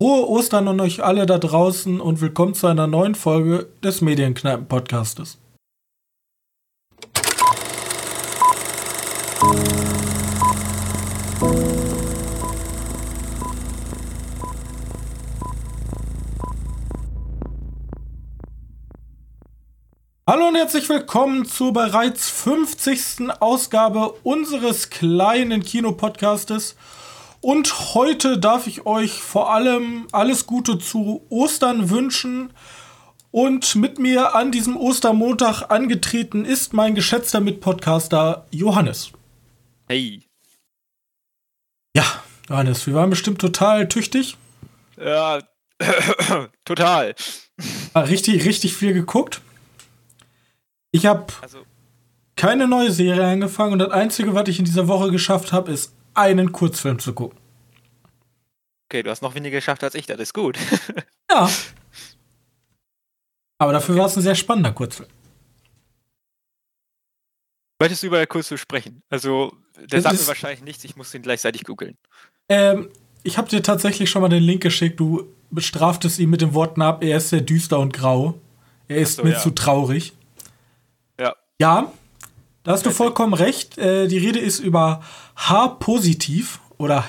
Frohe Ostern an euch alle da draußen und willkommen zu einer neuen Folge des Medienkneipen-Podcastes. Hallo und herzlich willkommen zur bereits 50. Ausgabe unseres kleinen Kinopodcastes. Und heute darf ich euch vor allem alles Gute zu Ostern wünschen. Und mit mir an diesem Ostermontag angetreten ist mein geschätzter Mitpodcaster Johannes. Hey. Ja, Johannes, wir waren bestimmt total tüchtig. Ja, total. Richtig, richtig viel geguckt. Ich habe also. keine neue Serie angefangen und das Einzige, was ich in dieser Woche geschafft habe, ist einen Kurzfilm zu gucken. Okay, du hast noch weniger geschafft als ich, das ist gut. ja. Aber dafür okay. war es ein sehr spannender Kurzfilm. Möchtest du über den Kurzfilm sprechen? Also, der das sagt mir wahrscheinlich nichts, ich muss den gleichzeitig googeln. Ähm, ich habe dir tatsächlich schon mal den Link geschickt, du bestraftest ihn mit den Worten ab, er ist sehr düster und grau. Er ist so, mir ja. zu traurig. Ja. Ja, da hast du vollkommen recht. Äh, die Rede ist über H-positiv oder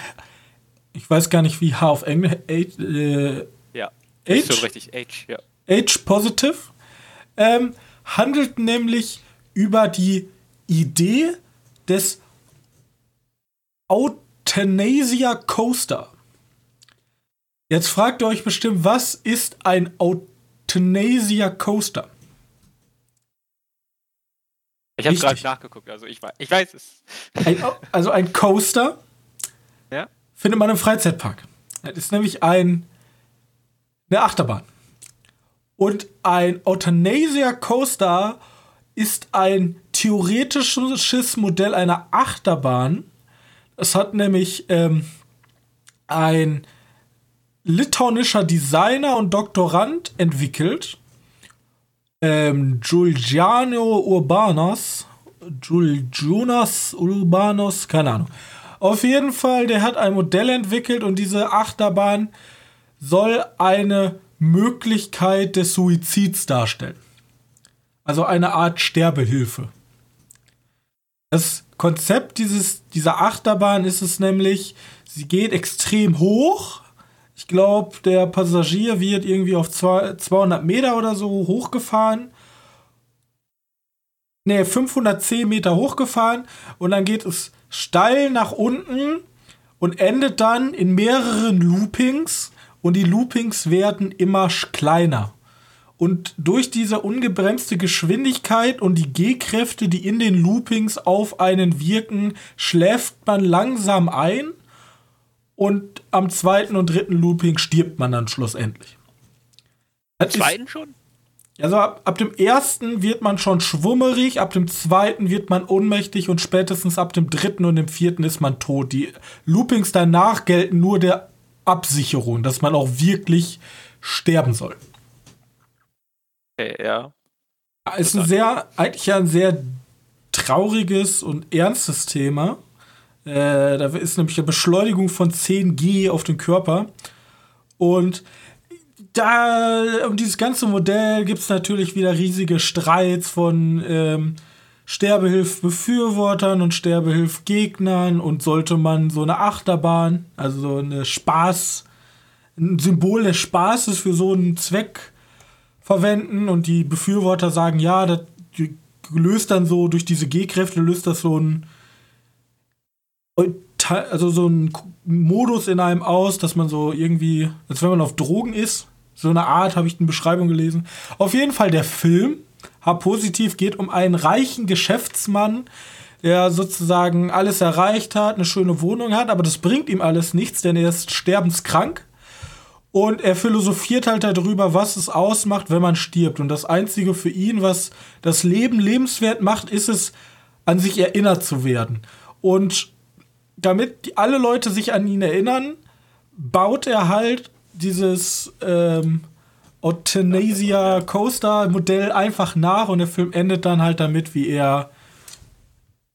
ich weiß gar nicht, wie H auf Englisch. H, äh, ja. H? So richtig, H, ja. H-positive. Ähm, handelt nämlich über die Idee des Euthanasia Coaster. Jetzt fragt ihr euch bestimmt, was ist ein Euthanasia Coaster? Ich habe gerade nachgeguckt, also ich weiß, ich weiß es. Ein, also ein Coaster ja? findet man im Freizeitpark. Das ist nämlich ein, eine Achterbahn. Und ein Euthanasia Coaster ist ein theoretisches Modell einer Achterbahn. Es hat nämlich ähm, ein litauischer Designer und Doktorand entwickelt ähm, Giuliano Urbanos, Jonas Urbanos, keine Ahnung. Auf jeden Fall, der hat ein Modell entwickelt und diese Achterbahn soll eine Möglichkeit des Suizids darstellen. Also eine Art Sterbehilfe. Das Konzept dieses, dieser Achterbahn ist es nämlich, sie geht extrem hoch, ich glaube, der Passagier wird irgendwie auf 200 Meter oder so hochgefahren. Ne, 510 Meter hochgefahren und dann geht es steil nach unten und endet dann in mehreren Loopings und die Loopings werden immer kleiner. Und durch diese ungebremste Geschwindigkeit und die G-Kräfte, die in den Loopings auf einen wirken, schläft man langsam ein und am zweiten und dritten Looping stirbt man dann schlussendlich. Am zweiten schon? Also ab, ab, dem ersten wird man schon schwummerig, ab dem zweiten wird man ohnmächtig und spätestens ab dem dritten und dem vierten ist man tot. Die Loopings danach gelten nur der Absicherung, dass man auch wirklich sterben soll. Okay, ja. Ist ein sehr, eigentlich ein sehr trauriges und ernstes Thema. Äh, da ist nämlich eine Beschleunigung von 10G auf den Körper. Und da, um dieses ganze Modell gibt es natürlich wieder riesige Streits von ähm, Sterbehilfbefürwortern und Sterbehilfgegnern und sollte man so eine Achterbahn, also so eine Spaß, ein Symbol des Spaßes für so einen Zweck verwenden und die Befürworter sagen, ja, das löst dann so durch diese G-Kräfte löst das so ein also so ein Modus in einem aus, dass man so irgendwie, als wenn man auf Drogen ist. So eine Art habe ich eine Beschreibung gelesen. Auf jeden Fall der Film, H-positiv, geht um einen reichen Geschäftsmann, der sozusagen alles erreicht hat, eine schöne Wohnung hat, aber das bringt ihm alles nichts, denn er ist sterbenskrank. Und er philosophiert halt darüber, was es ausmacht, wenn man stirbt. Und das Einzige für ihn, was das Leben lebenswert macht, ist es, an sich erinnert zu werden. Und damit alle Leute sich an ihn erinnern, baut er halt dieses ähm, Euthanasia Coaster Modell einfach nach und der Film endet dann halt damit, wie er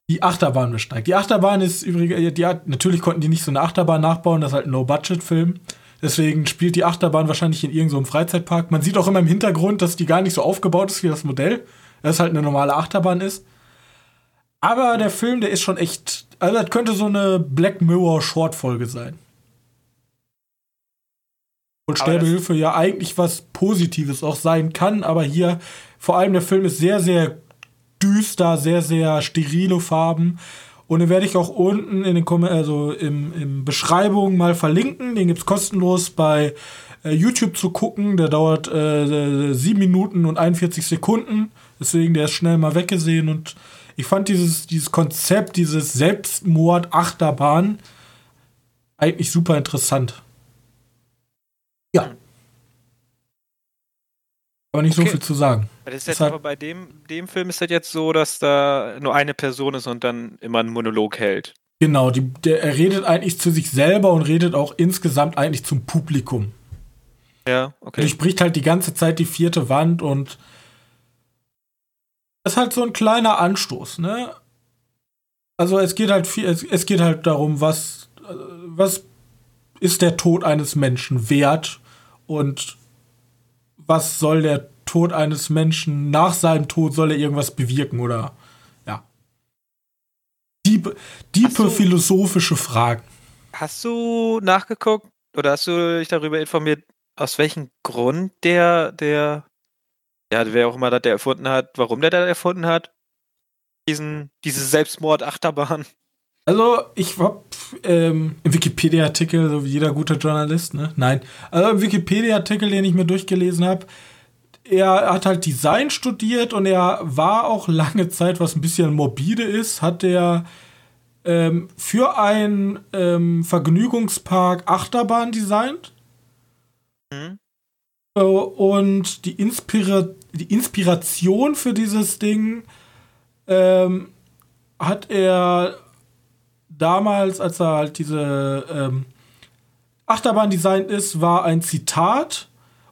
die Achterbahn besteigt. Die Achterbahn ist übrigens, die, natürlich konnten die nicht so eine Achterbahn nachbauen, das ist halt ein Low-Budget-Film. Deswegen spielt die Achterbahn wahrscheinlich in irgendeinem Freizeitpark. Man sieht auch immer im Hintergrund, dass die gar nicht so aufgebaut ist wie das Modell. Dass es halt eine normale Achterbahn ist. Aber der Film, der ist schon echt. Also, das könnte so eine Black Mirror Short-Folge sein. Und Sterbehilfe ja eigentlich was Positives auch sein kann, aber hier vor allem der Film ist sehr, sehr düster, sehr, sehr sterile Farben. Und den werde ich auch unten in den Kom also im, im Beschreibung mal verlinken. Den gibt es kostenlos bei äh, YouTube zu gucken. Der dauert äh, 7 Minuten und 41 Sekunden. Deswegen, der ist schnell mal weggesehen. Und ich fand dieses, dieses Konzept, dieses Selbstmord-Achterbahn eigentlich super interessant. Ja. Aber nicht okay. so viel zu sagen. Das ist jetzt aber bei dem, dem Film ist das jetzt so, dass da nur eine Person ist und dann immer einen Monolog hält. Genau, die, der, er redet eigentlich zu sich selber und redet auch insgesamt eigentlich zum Publikum. Ja, okay. Er spricht halt die ganze Zeit die vierte Wand und ist halt so ein kleiner Anstoß, ne? Also es geht halt viel, es, es geht halt darum, was, was ist der Tod eines Menschen wert und was soll der Tod eines Menschen nach seinem Tod soll er irgendwas bewirken oder ja. Diebe, diepe philosophische Fragen. Hast du nachgeguckt oder hast du dich darüber informiert, aus welchem Grund der, der, ja, wer auch immer das der erfunden hat, warum der das erfunden hat? Diesen, diese Selbstmord-Achterbahn. Also, ich hab ähm, im Wikipedia-Artikel, so wie jeder gute Journalist, ne? Nein. Also im Wikipedia-Artikel, den ich mir durchgelesen habe, er hat halt Design studiert und er war auch lange Zeit, was ein bisschen morbide ist, hat er ähm, für einen ähm, Vergnügungspark Achterbahn designt. Mhm. Äh, und die, Inspira die Inspiration für dieses Ding ähm, hat er damals, als er halt diese ähm, Achterbahn designt ist, war ein Zitat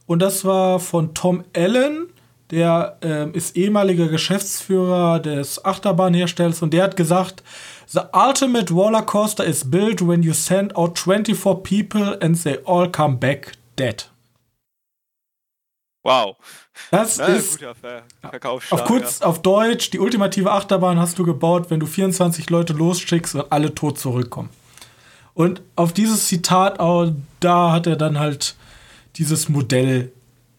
und das war von Tom Allen, der ähm, ist ehemaliger Geschäftsführer des Achterbahnherstellers und der hat gesagt, The ultimate roller coaster is built when you send out 24 people and they all come back dead. Wow. Das ja, ist auf kurz ja. auf Deutsch die ultimative Achterbahn hast du gebaut, wenn du 24 Leute losschickst und alle tot zurückkommen. Und auf dieses Zitat, da hat er dann halt dieses Modell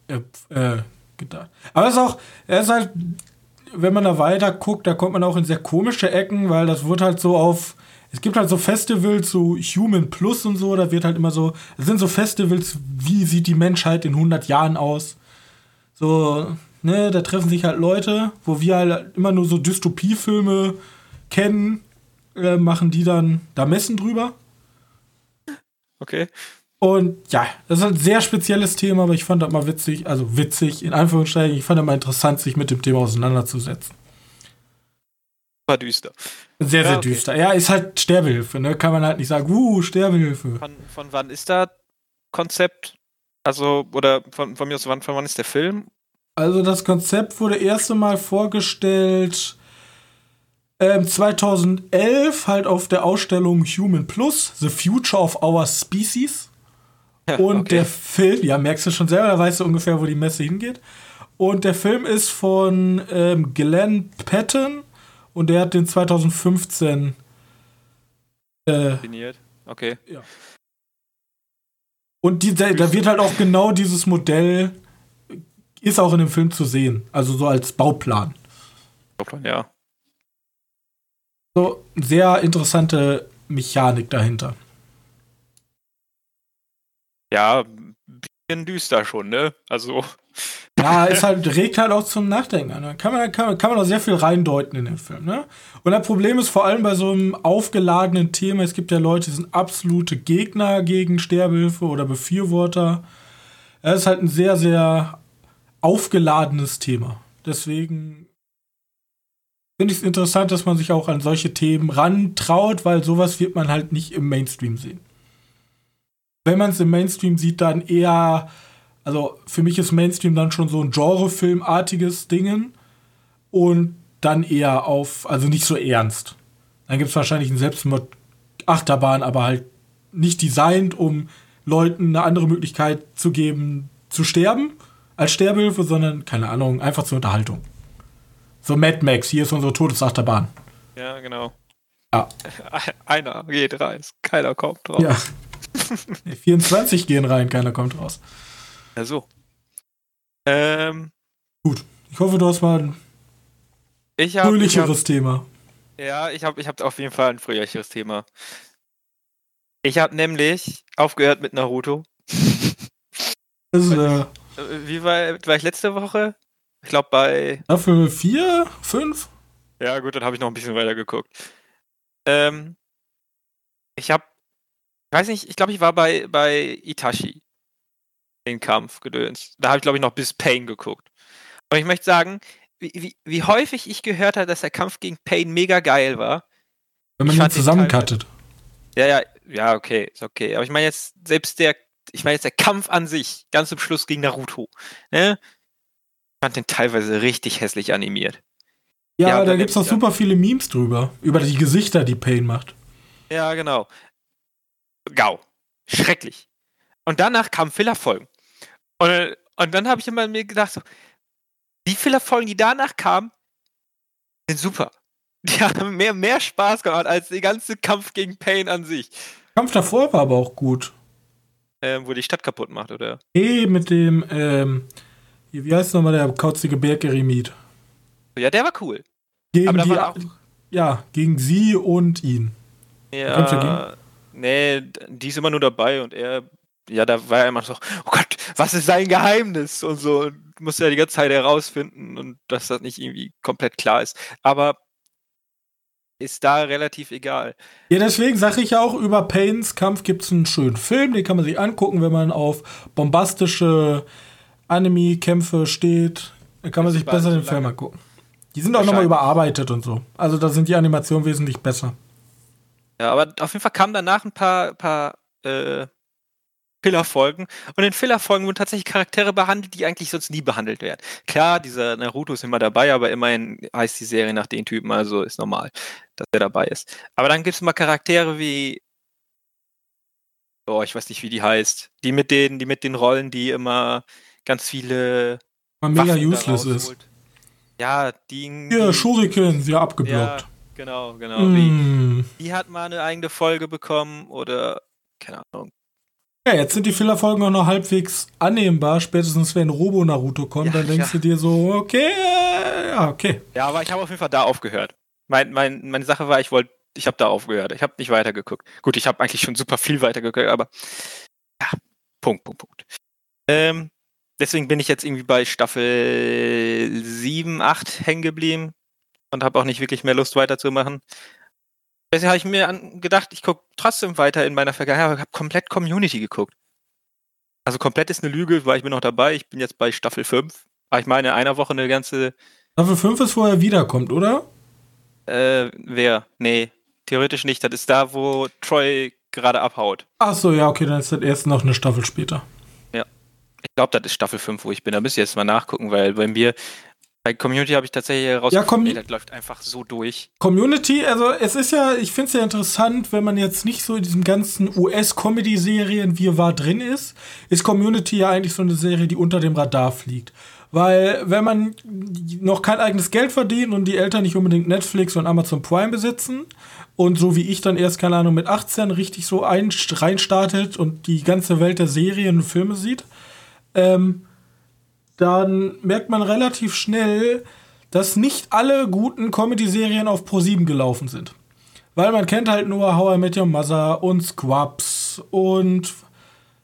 äh, äh, gedacht. Aber es ist auch, er ist halt, wenn man da weiter guckt, da kommt man auch in sehr komische Ecken, weil das wird halt so auf, es gibt halt so Festivals, so Human Plus und so, da wird halt immer so, es sind so Festivals, wie sieht die Menschheit in 100 Jahren aus? So, ne, da treffen sich halt Leute, wo wir halt immer nur so Dystopiefilme kennen, äh, machen die dann da Messen drüber. Okay. Und ja, das ist ein sehr spezielles Thema, aber ich fand das mal witzig, also witzig, in Anführungszeichen, ich fand das mal interessant, sich mit dem Thema auseinanderzusetzen. War düster. Sehr, ja, sehr okay. düster. Ja, ist halt Sterbehilfe, ne? Kann man halt nicht sagen, uh, Sterbehilfe. Von, von wann ist da Konzept? Also, oder von, von mir aus, wann, von wann ist der Film? Also, das Konzept wurde erste Mal vorgestellt ähm, 2011 halt auf der Ausstellung Human Plus, The Future of Our Species. Ja, und okay. der Film, ja, merkst du schon selber, da weißt du ungefähr, wo die Messe hingeht. Und der Film ist von ähm, Glenn Patton und der hat den 2015 äh, definiert. Okay. Ja. Und die, da wird halt auch genau dieses Modell ist auch in dem Film zu sehen, also so als Bauplan. Bauplan, ja. So sehr interessante Mechanik dahinter ja, düster schon, ne? Also. Ja, es halt, regt halt auch zum Nachdenken an. Da kann man, kann, man, kann man auch sehr viel reindeuten in den Film, ne? Und das Problem ist vor allem bei so einem aufgeladenen Thema, es gibt ja Leute, die sind absolute Gegner gegen Sterbehilfe oder Befürworter. Es ist halt ein sehr, sehr aufgeladenes Thema. Deswegen finde ich es interessant, dass man sich auch an solche Themen rantraut, weil sowas wird man halt nicht im Mainstream sehen wenn man es im Mainstream sieht, dann eher, also für mich ist Mainstream dann schon so ein Genrefilmartiges Dingen und dann eher auf, also nicht so ernst. Dann gibt es wahrscheinlich einen Selbstmord Achterbahn, aber halt nicht designt, um Leuten eine andere Möglichkeit zu geben, zu sterben, als Sterbehilfe, sondern, keine Ahnung, einfach zur Unterhaltung. So Mad Max, hier ist unsere Todesachterbahn. Ja, genau. Ja. Einer geht rein, keiner kommt drauf. Ja. 24 gehen rein, keiner kommt raus. Ja, so. Ähm, Gut. Ich hoffe, du hast mal ein ich fröhlicheres Thema. Ja, ich habe ich hab auf jeden Fall ein fröhlicheres Thema. Ich habe nämlich aufgehört mit Naruto. Das ist, äh, Äh, Wie war, war ich letzte Woche? Ich glaube bei. Staffel 4, 5? Ja, gut, dann habe ich noch ein bisschen weiter geguckt. Ähm, ich habe. Ich weiß nicht, ich glaube, ich war bei, bei Itachi. Den Kampf gedöns. Da habe ich, glaube ich, noch bis Pain geguckt. Und ich möchte sagen, wie, wie, wie häufig ich gehört habe, dass der Kampf gegen Pain mega geil war. Wenn man Ich ihn zusammencuttet. Ja, ja, ja, okay, ist okay. Aber ich meine jetzt, selbst der, ich meine jetzt der Kampf an sich, ganz zum Schluss gegen Naruto, ne? Ich fand den teilweise richtig hässlich animiert. Ja, Ja, da es auch super viele Memes drüber. Über die Gesichter, die Pain macht. Ja, genau. Gau. Schrecklich. Und danach kamen Fillerfolgen. Und, und dann habe ich immer mir gedacht, so, die Fillerfolgen, die danach kamen, sind super. Die haben mehr, mehr Spaß gemacht als der ganze Kampf gegen Pain an sich. Kampf davor war aber auch gut. Ähm, wo die Stadt kaputt macht, oder? Eh, mit dem, ähm, wie heißt nochmal der kauzige Bergeremit? Ja, der war cool. Gegen Aber da die, war auch. ja, gegen sie und ihn. Ja, nee, die ist immer nur dabei und er, ja, da war er immer so, oh Gott, was ist sein Geheimnis und so, und muss ja die ganze Zeit herausfinden und dass das nicht irgendwie komplett klar ist. Aber ist da relativ egal. Ja, deswegen sage ich ja auch, über Pains Kampf gibt es einen schönen Film, den kann man sich angucken, wenn man auf bombastische Anime-Kämpfe steht. Da kann man sich besser den Film angucken. Die sind auch nochmal überarbeitet und so. Also da sind die Animationen wesentlich besser. Ja, aber auf jeden Fall kamen danach ein paar, paar äh, Filler-Folgen. Und in Filler-Folgen wurden tatsächlich Charaktere behandelt, die eigentlich sonst nie behandelt werden. Klar, dieser Naruto ist immer dabei, aber immerhin heißt die Serie nach den Typen, also ist normal, dass er dabei ist. Aber dann gibt es mal Charaktere wie. Oh, ich weiß nicht, wie die heißt. Die mit den, die mit den Rollen, die immer ganz viele. Man mega useless ist. Ja, die. Hier, die Shuriken, sie ja, abgeblockt. Genau, genau. Mm. die hat mal eine eigene Folge bekommen oder. Keine Ahnung. Ja, jetzt sind die Filler-Folgen auch noch halbwegs annehmbar. Spätestens wenn Robo Naruto kommt, Ja, dann denkst ja. du dir so, okay, ja, okay. Ja, aber ich habe auf jeden Fall da aufgehört. Mein, mein, meine Sache war, ich wollte, ich habe da aufgehört. Ich habe nicht weitergeguckt. Gut, ich habe eigentlich schon super viel weitergeguckt, aber ja, Punkt, Punkt, Punkt. Ähm, deswegen bin ich jetzt irgendwie bei Staffel 7, 8 hängen geblieben und habe auch nicht wirklich mehr Lust weiterzumachen. Deswegen habe ich mir gedacht, ich gucke trotzdem weiter in meiner Vergangenheit, aber ich habe komplett Community geguckt. Also komplett ist eine Lüge, weil ich bin noch dabei. Ich bin jetzt bei Staffel 5. Aber ich meine, in einer Woche eine ganze Staffel 5 ist, wo er wiederkommt, oder? Äh, wer? Nee, theoretisch nicht. Das ist da, wo Troy gerade abhaut. Ach so, ja, okay, dann ist das erst noch eine Staffel später. Ich glaube, das ist Staffel 5, wo ich bin. Da müsst ihr jetzt mal nachgucken, weil bei mir, bei Community habe ich tatsächlich herausgefunden, ey, das läuft einfach so durch. Community, also es ist ja, ich finde es ja interessant, wenn man jetzt nicht so in diesem ganzen US-Comedy-Serien wie war drin ist, ist Community ja eigentlich so eine Serie, die unter dem Radar fliegt. Weil wenn man noch kein eigenes Geld verdient und die Eltern nicht unbedingt Netflix und Amazon Prime besitzen und so wie ich dann erst, keine Ahnung, mit 18 richtig so ein, reinstartet und die ganze Welt der Serien und Filme sieht, ähm, dann merkt man relativ schnell, dass nicht alle guten Comedy-Serien auf Pro7 gelaufen sind. Weil man kennt halt nur How I Met Your Mother und Squabs und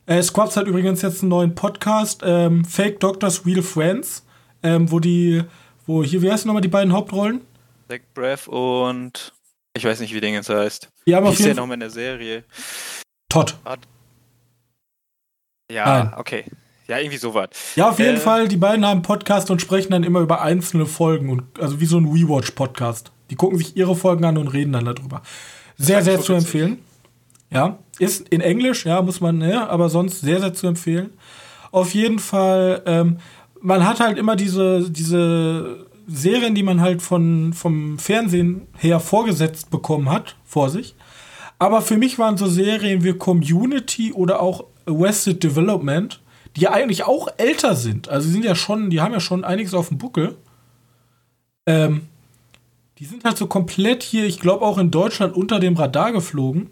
äh, Squabs hat übrigens jetzt einen neuen Podcast, ähm, Fake Doctors Real Friends, ähm, wo die, wo hier, wie heißen nochmal die beiden Hauptrollen? Zach Breath und ich weiß nicht, wie der jetzt heißt. Die haben auf jeden Fall nochmal in der Serie? Todd. Ja, Nein. okay. Ja, irgendwie sowas. Ja, auf jeden Äh. Fall, die beiden haben Podcast und sprechen dann immer über einzelne Folgen und also wie so ein Rewatch-Podcast. Die gucken sich ihre Folgen an und reden dann darüber. Sehr, sehr zu empfehlen. Ja, ist in Englisch, ja, muss man, ja, aber sonst sehr, sehr zu empfehlen. Auf jeden Fall, ähm, man hat halt immer diese, diese Serien, die man halt von, vom Fernsehen her vorgesetzt bekommen hat, vor sich. Aber für mich waren so Serien wie Community oder auch Arrested Development, die eigentlich auch älter sind. Also sie sind ja schon, die haben ja schon einiges auf dem Buckel. Ähm, die sind halt so komplett hier, ich glaube auch in Deutschland unter dem Radar geflogen.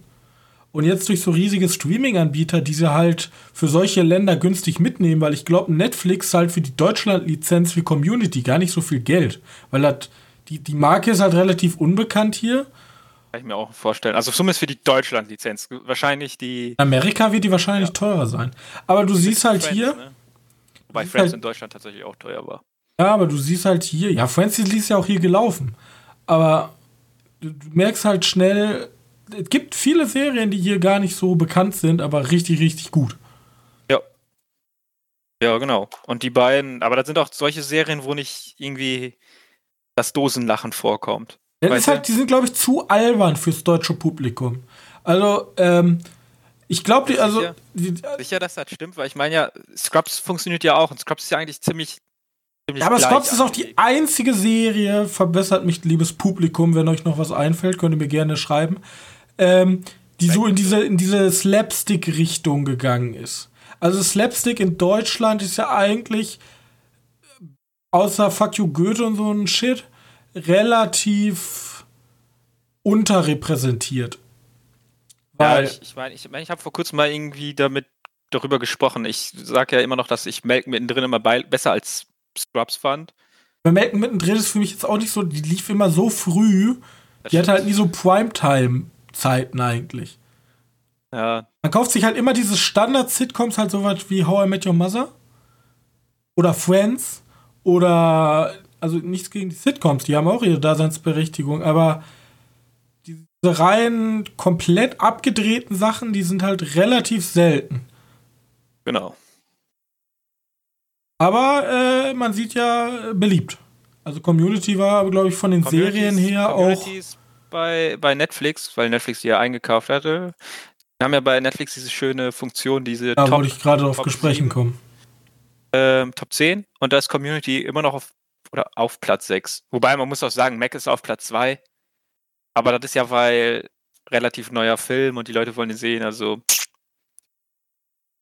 Und jetzt durch so riesige Streaming-Anbieter, die sie halt für solche Länder günstig mitnehmen, weil ich glaube, Netflix halt für die Deutschland-Lizenz für Community gar nicht so viel Geld. Weil das, die, die Marke ist halt relativ unbekannt hier. Kann ich mir auch vorstellen. Also zumindest für die Deutschland-Lizenz. Wahrscheinlich die. In Amerika wird die wahrscheinlich ja. teurer sein. Aber du siehst halt Friends, hier. Ne? Wobei Friends halt, in Deutschland tatsächlich auch teuer war. Ja, aber du siehst halt hier. Ja, Friends ist ja auch hier gelaufen. Aber du, du merkst halt schnell, es gibt viele Serien, die hier gar nicht so bekannt sind, aber richtig, richtig gut. Ja. Ja, genau. Und die beiden, aber das sind auch solche Serien, wo nicht irgendwie das Dosenlachen vorkommt. Ja, ist halt, die sind, glaube ich, zu albern fürs deutsche Publikum. Also, ähm, ich glaube, die, also. Sicher, die, sicher, dass das stimmt, weil ich meine ja, Scrubs funktioniert ja auch und Scrubs ist ja eigentlich ziemlich. ziemlich ja, aber Scrubs ist auch die einzige Serie, verbessert mich, liebes Publikum, wenn euch noch was einfällt, könnt ihr mir gerne schreiben, ähm, die so in diese, in diese Slapstick-Richtung gegangen ist. Also Slapstick in Deutschland ist ja eigentlich, außer Fuck You Goethe und so ein Shit, relativ unterrepräsentiert. Weil ja, ich, ich meine, ich, mein, ich habe vor kurzem mal irgendwie damit darüber gesprochen. Ich sage ja immer noch, dass ich Melken mittendrin immer bei, besser als Scrubs fand. Bei Melken mittendrin ist für mich jetzt auch nicht so, die lief immer so früh. Das die hat halt nie so Primetime-Zeiten eigentlich. Ja. Man kauft sich halt immer diese Standard-Sitcoms, halt sowas wie How I Met Your Mother oder Friends oder also nichts gegen die Sitcoms, die haben auch ihre Daseinsberechtigung, aber diese rein komplett abgedrehten Sachen, die sind halt relativ selten. Genau. Aber äh, man sieht ja beliebt. Also Community war, glaube ich, von den Serien her Communities auch. Bei, bei Netflix, weil Netflix die ja eingekauft hatte. Wir haben ja bei Netflix diese schöne Funktion, diese Da wollte ich gerade auf Gesprächen kommen. Ähm, Top 10 und da ist Community immer noch auf oder auf Platz 6. Wobei man muss auch sagen, Mac ist auf Platz 2. Aber das ist ja, weil relativ neuer Film und die Leute wollen ihn sehen, also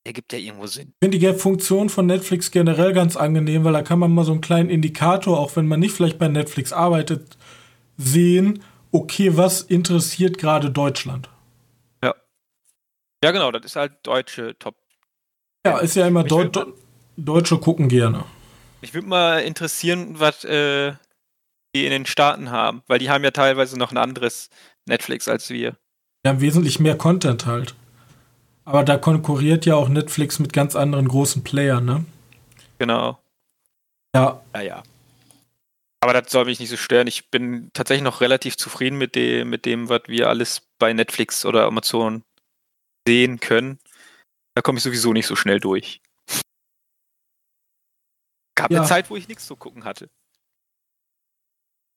ergibt ja irgendwo Sinn. Ich finde die Funktion von Netflix generell ganz angenehm, weil da kann man mal so einen kleinen Indikator, auch wenn man nicht vielleicht bei Netflix arbeitet, sehen, okay, was interessiert gerade Deutschland? Ja. Ja, genau, das ist halt deutsche Top. Ja, ist ja immer Deu Deutsche gucken gerne. Mich würde mal interessieren, was äh, die in den Staaten haben, weil die haben ja teilweise noch ein anderes Netflix als wir. Die haben wesentlich mehr Content halt. Aber da konkurriert ja auch Netflix mit ganz anderen großen Playern, ne? Genau. Ja. Ja, ja. Aber das soll mich nicht so stören. Ich bin tatsächlich noch relativ zufrieden mit dem, mit dem, was wir alles bei Netflix oder Amazon sehen können. Da komme ich sowieso nicht so schnell durch. Gab ja. eine Zeit, wo ich nichts zu gucken hatte.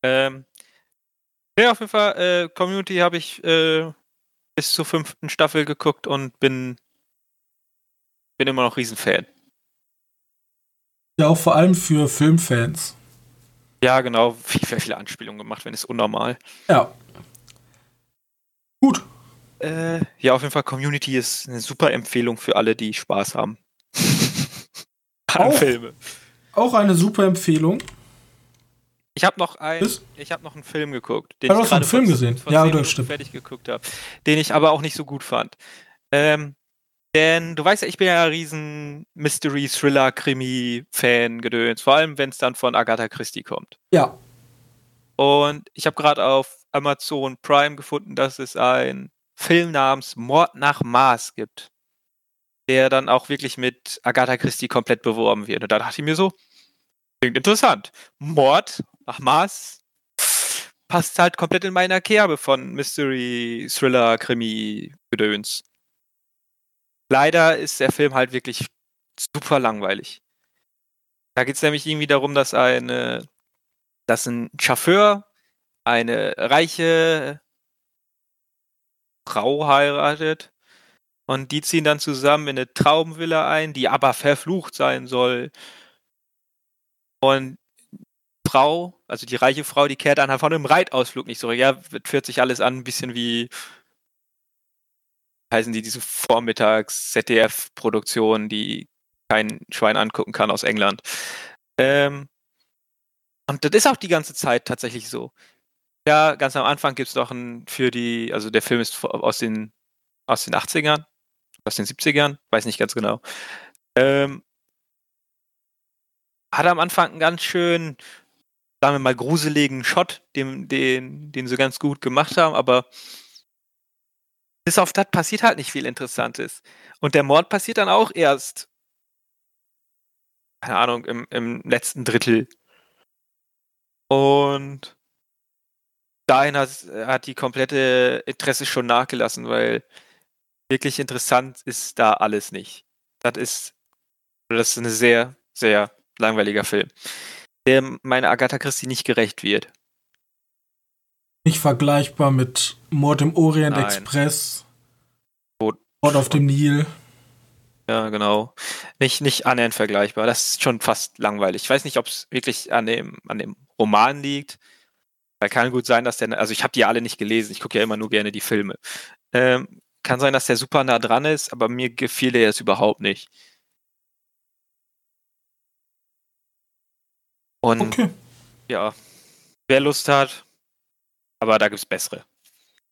Ähm, ja, auf jeden Fall, äh, Community habe ich äh, bis zur fünften Staffel geguckt und bin, bin immer noch Riesenfan. Ja, auch vor allem für Filmfans. Ja, genau. Viel, viel, viele Anspielungen gemacht, wenn es unnormal. Ja. Gut. Äh, ja, auf jeden Fall, Community ist eine super Empfehlung für alle, die Spaß haben. An Filme. Auch eine super Empfehlung. Ich habe noch, ein, noch einen Film geguckt, den ich gerade einen Film gesehen. Von ja, das stimmt. fertig geguckt habe, den ich aber auch nicht so gut fand. Ähm, denn du weißt ja, ich bin ja ein riesen Mystery, Thriller, Krimi-Fan gedöns, vor allem wenn es dann von Agatha Christie kommt. Ja. Und ich habe gerade auf Amazon Prime gefunden, dass es einen Film namens Mord nach Mars gibt, der dann auch wirklich mit Agatha Christie komplett beworben wird. Und da dachte ich mir so, Klingt interessant. Mord nach Maß passt halt komplett in meiner Kerbe von Mystery, Thriller, Krimi, Gedöns. Leider ist der Film halt wirklich super langweilig. Da geht es nämlich irgendwie darum, dass eine, dass ein Chauffeur eine reiche Frau heiratet und die ziehen dann zusammen in eine Traumvilla ein, die aber verflucht sein soll. Und Frau, also die reiche Frau, die kehrt dann von einem Reitausflug nicht zurück. Ja, führt sich alles an, ein bisschen wie heißen die diese Vormittags-ZDF-Produktionen, die kein Schwein angucken kann aus England. Ähm, und das ist auch die ganze Zeit tatsächlich so. Ja, ganz am Anfang gibt es noch ein für die, also der Film ist aus den, aus den 80ern, aus den 70ern, weiß nicht ganz genau. Ähm, hat am Anfang einen ganz schön, sagen wir mal, gruseligen Shot, den, den, den sie ganz gut gemacht haben, aber bis auf das passiert halt nicht viel Interessantes. Und der Mord passiert dann auch erst, keine Ahnung, im, im letzten Drittel. Und dahin hat, hat die komplette Interesse schon nachgelassen, weil wirklich interessant ist da alles nicht. Das ist, das ist ein sehr, sehr langweiliger Film, der meiner Agatha Christie nicht gerecht wird. Nicht vergleichbar mit Mord im Orient Nein. Express, Mord auf dem Nil. Ja, genau. Nicht, nicht annähernd vergleichbar. Das ist schon fast langweilig. Ich weiß nicht, ob es wirklich an dem, an dem Roman liegt. Weil kann gut sein, dass der, also ich habe die alle nicht gelesen, ich gucke ja immer nur gerne die Filme. Ähm, kann sein, dass der super nah dran ist, aber mir gefiel der jetzt überhaupt nicht. Und okay. ja, wer Lust hat, aber da gibt es bessere.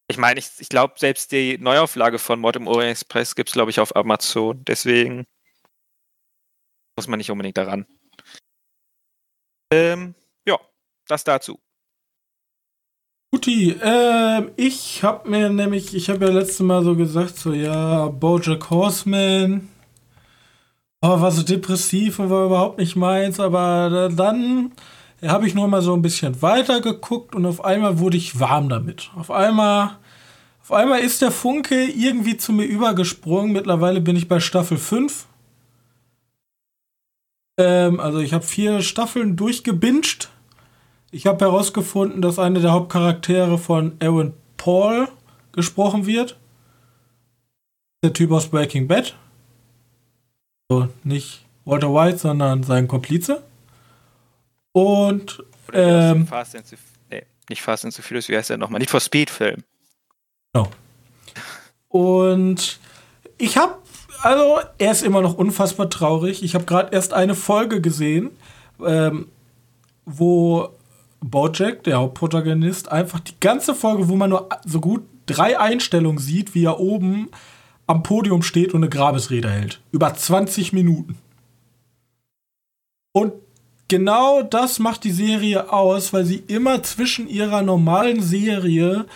Ich meine, ich, ich glaube, selbst die Neuauflage von Mord im Orient Express gibt es, glaube ich, auf Amazon. Deswegen muss man nicht unbedingt daran. Ähm, ja, das dazu. Guti, äh, ich habe mir nämlich, ich habe ja letztes Mal so gesagt, so ja, Bojack Horseman, oh, war so depressiv und war überhaupt nicht meins, aber dann habe ich noch mal so ein bisschen weiter geguckt und auf einmal wurde ich warm damit. Auf einmal, auf einmal ist der Funke irgendwie zu mir übergesprungen. Mittlerweile bin ich bei Staffel 5. Ähm, also ich habe vier Staffeln durchgebinged. Ich habe herausgefunden, dass eine der Hauptcharaktere von Aaron Paul gesprochen wird. Der Typ aus Breaking Bad. So, nicht Walter White, sondern sein Komplize. Und ähm, Fast and so, nee, nicht Fast and so Furious, wie heißt der nochmal? Nicht for Speed Film. Genau. Und ich habe, also er ist immer noch unfassbar traurig. Ich habe gerade erst eine Folge gesehen, ähm, wo Bojack, der Hauptprotagonist, einfach die ganze Folge, wo man nur so gut drei Einstellungen sieht, wie er oben am Podium steht und eine Grabesrede hält. Über 20 Minuten. Und genau das macht die Serie aus, weil sie immer zwischen ihrer normalen Serie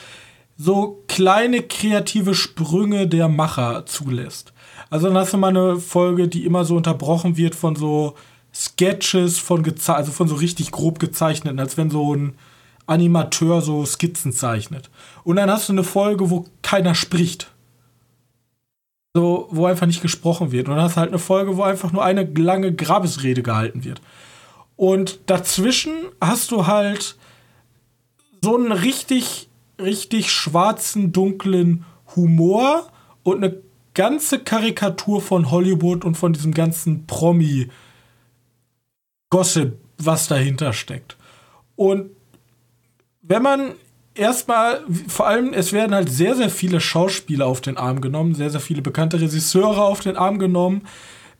so kleine kreative Sprünge der Macher zulässt. Also dann hast du mal eine Folge, die immer so unterbrochen wird von so Sketches von also von so richtig grob gezeichneten, als wenn so ein Animateur so Skizzen zeichnet. Und dann hast du eine Folge, wo keiner spricht so, wo einfach nicht gesprochen wird. Und dann hast du halt eine Folge, wo einfach nur eine lange Grabesrede gehalten wird. Und dazwischen hast du halt so einen richtig, richtig schwarzen, dunklen Humor und eine ganze Karikatur von Hollywood und von diesem ganzen Promi-Gossip, was dahinter steckt. Und wenn man erstmal, vor allem, es werden halt sehr, sehr viele Schauspieler auf den Arm genommen, sehr, sehr viele bekannte Regisseure auf den Arm genommen.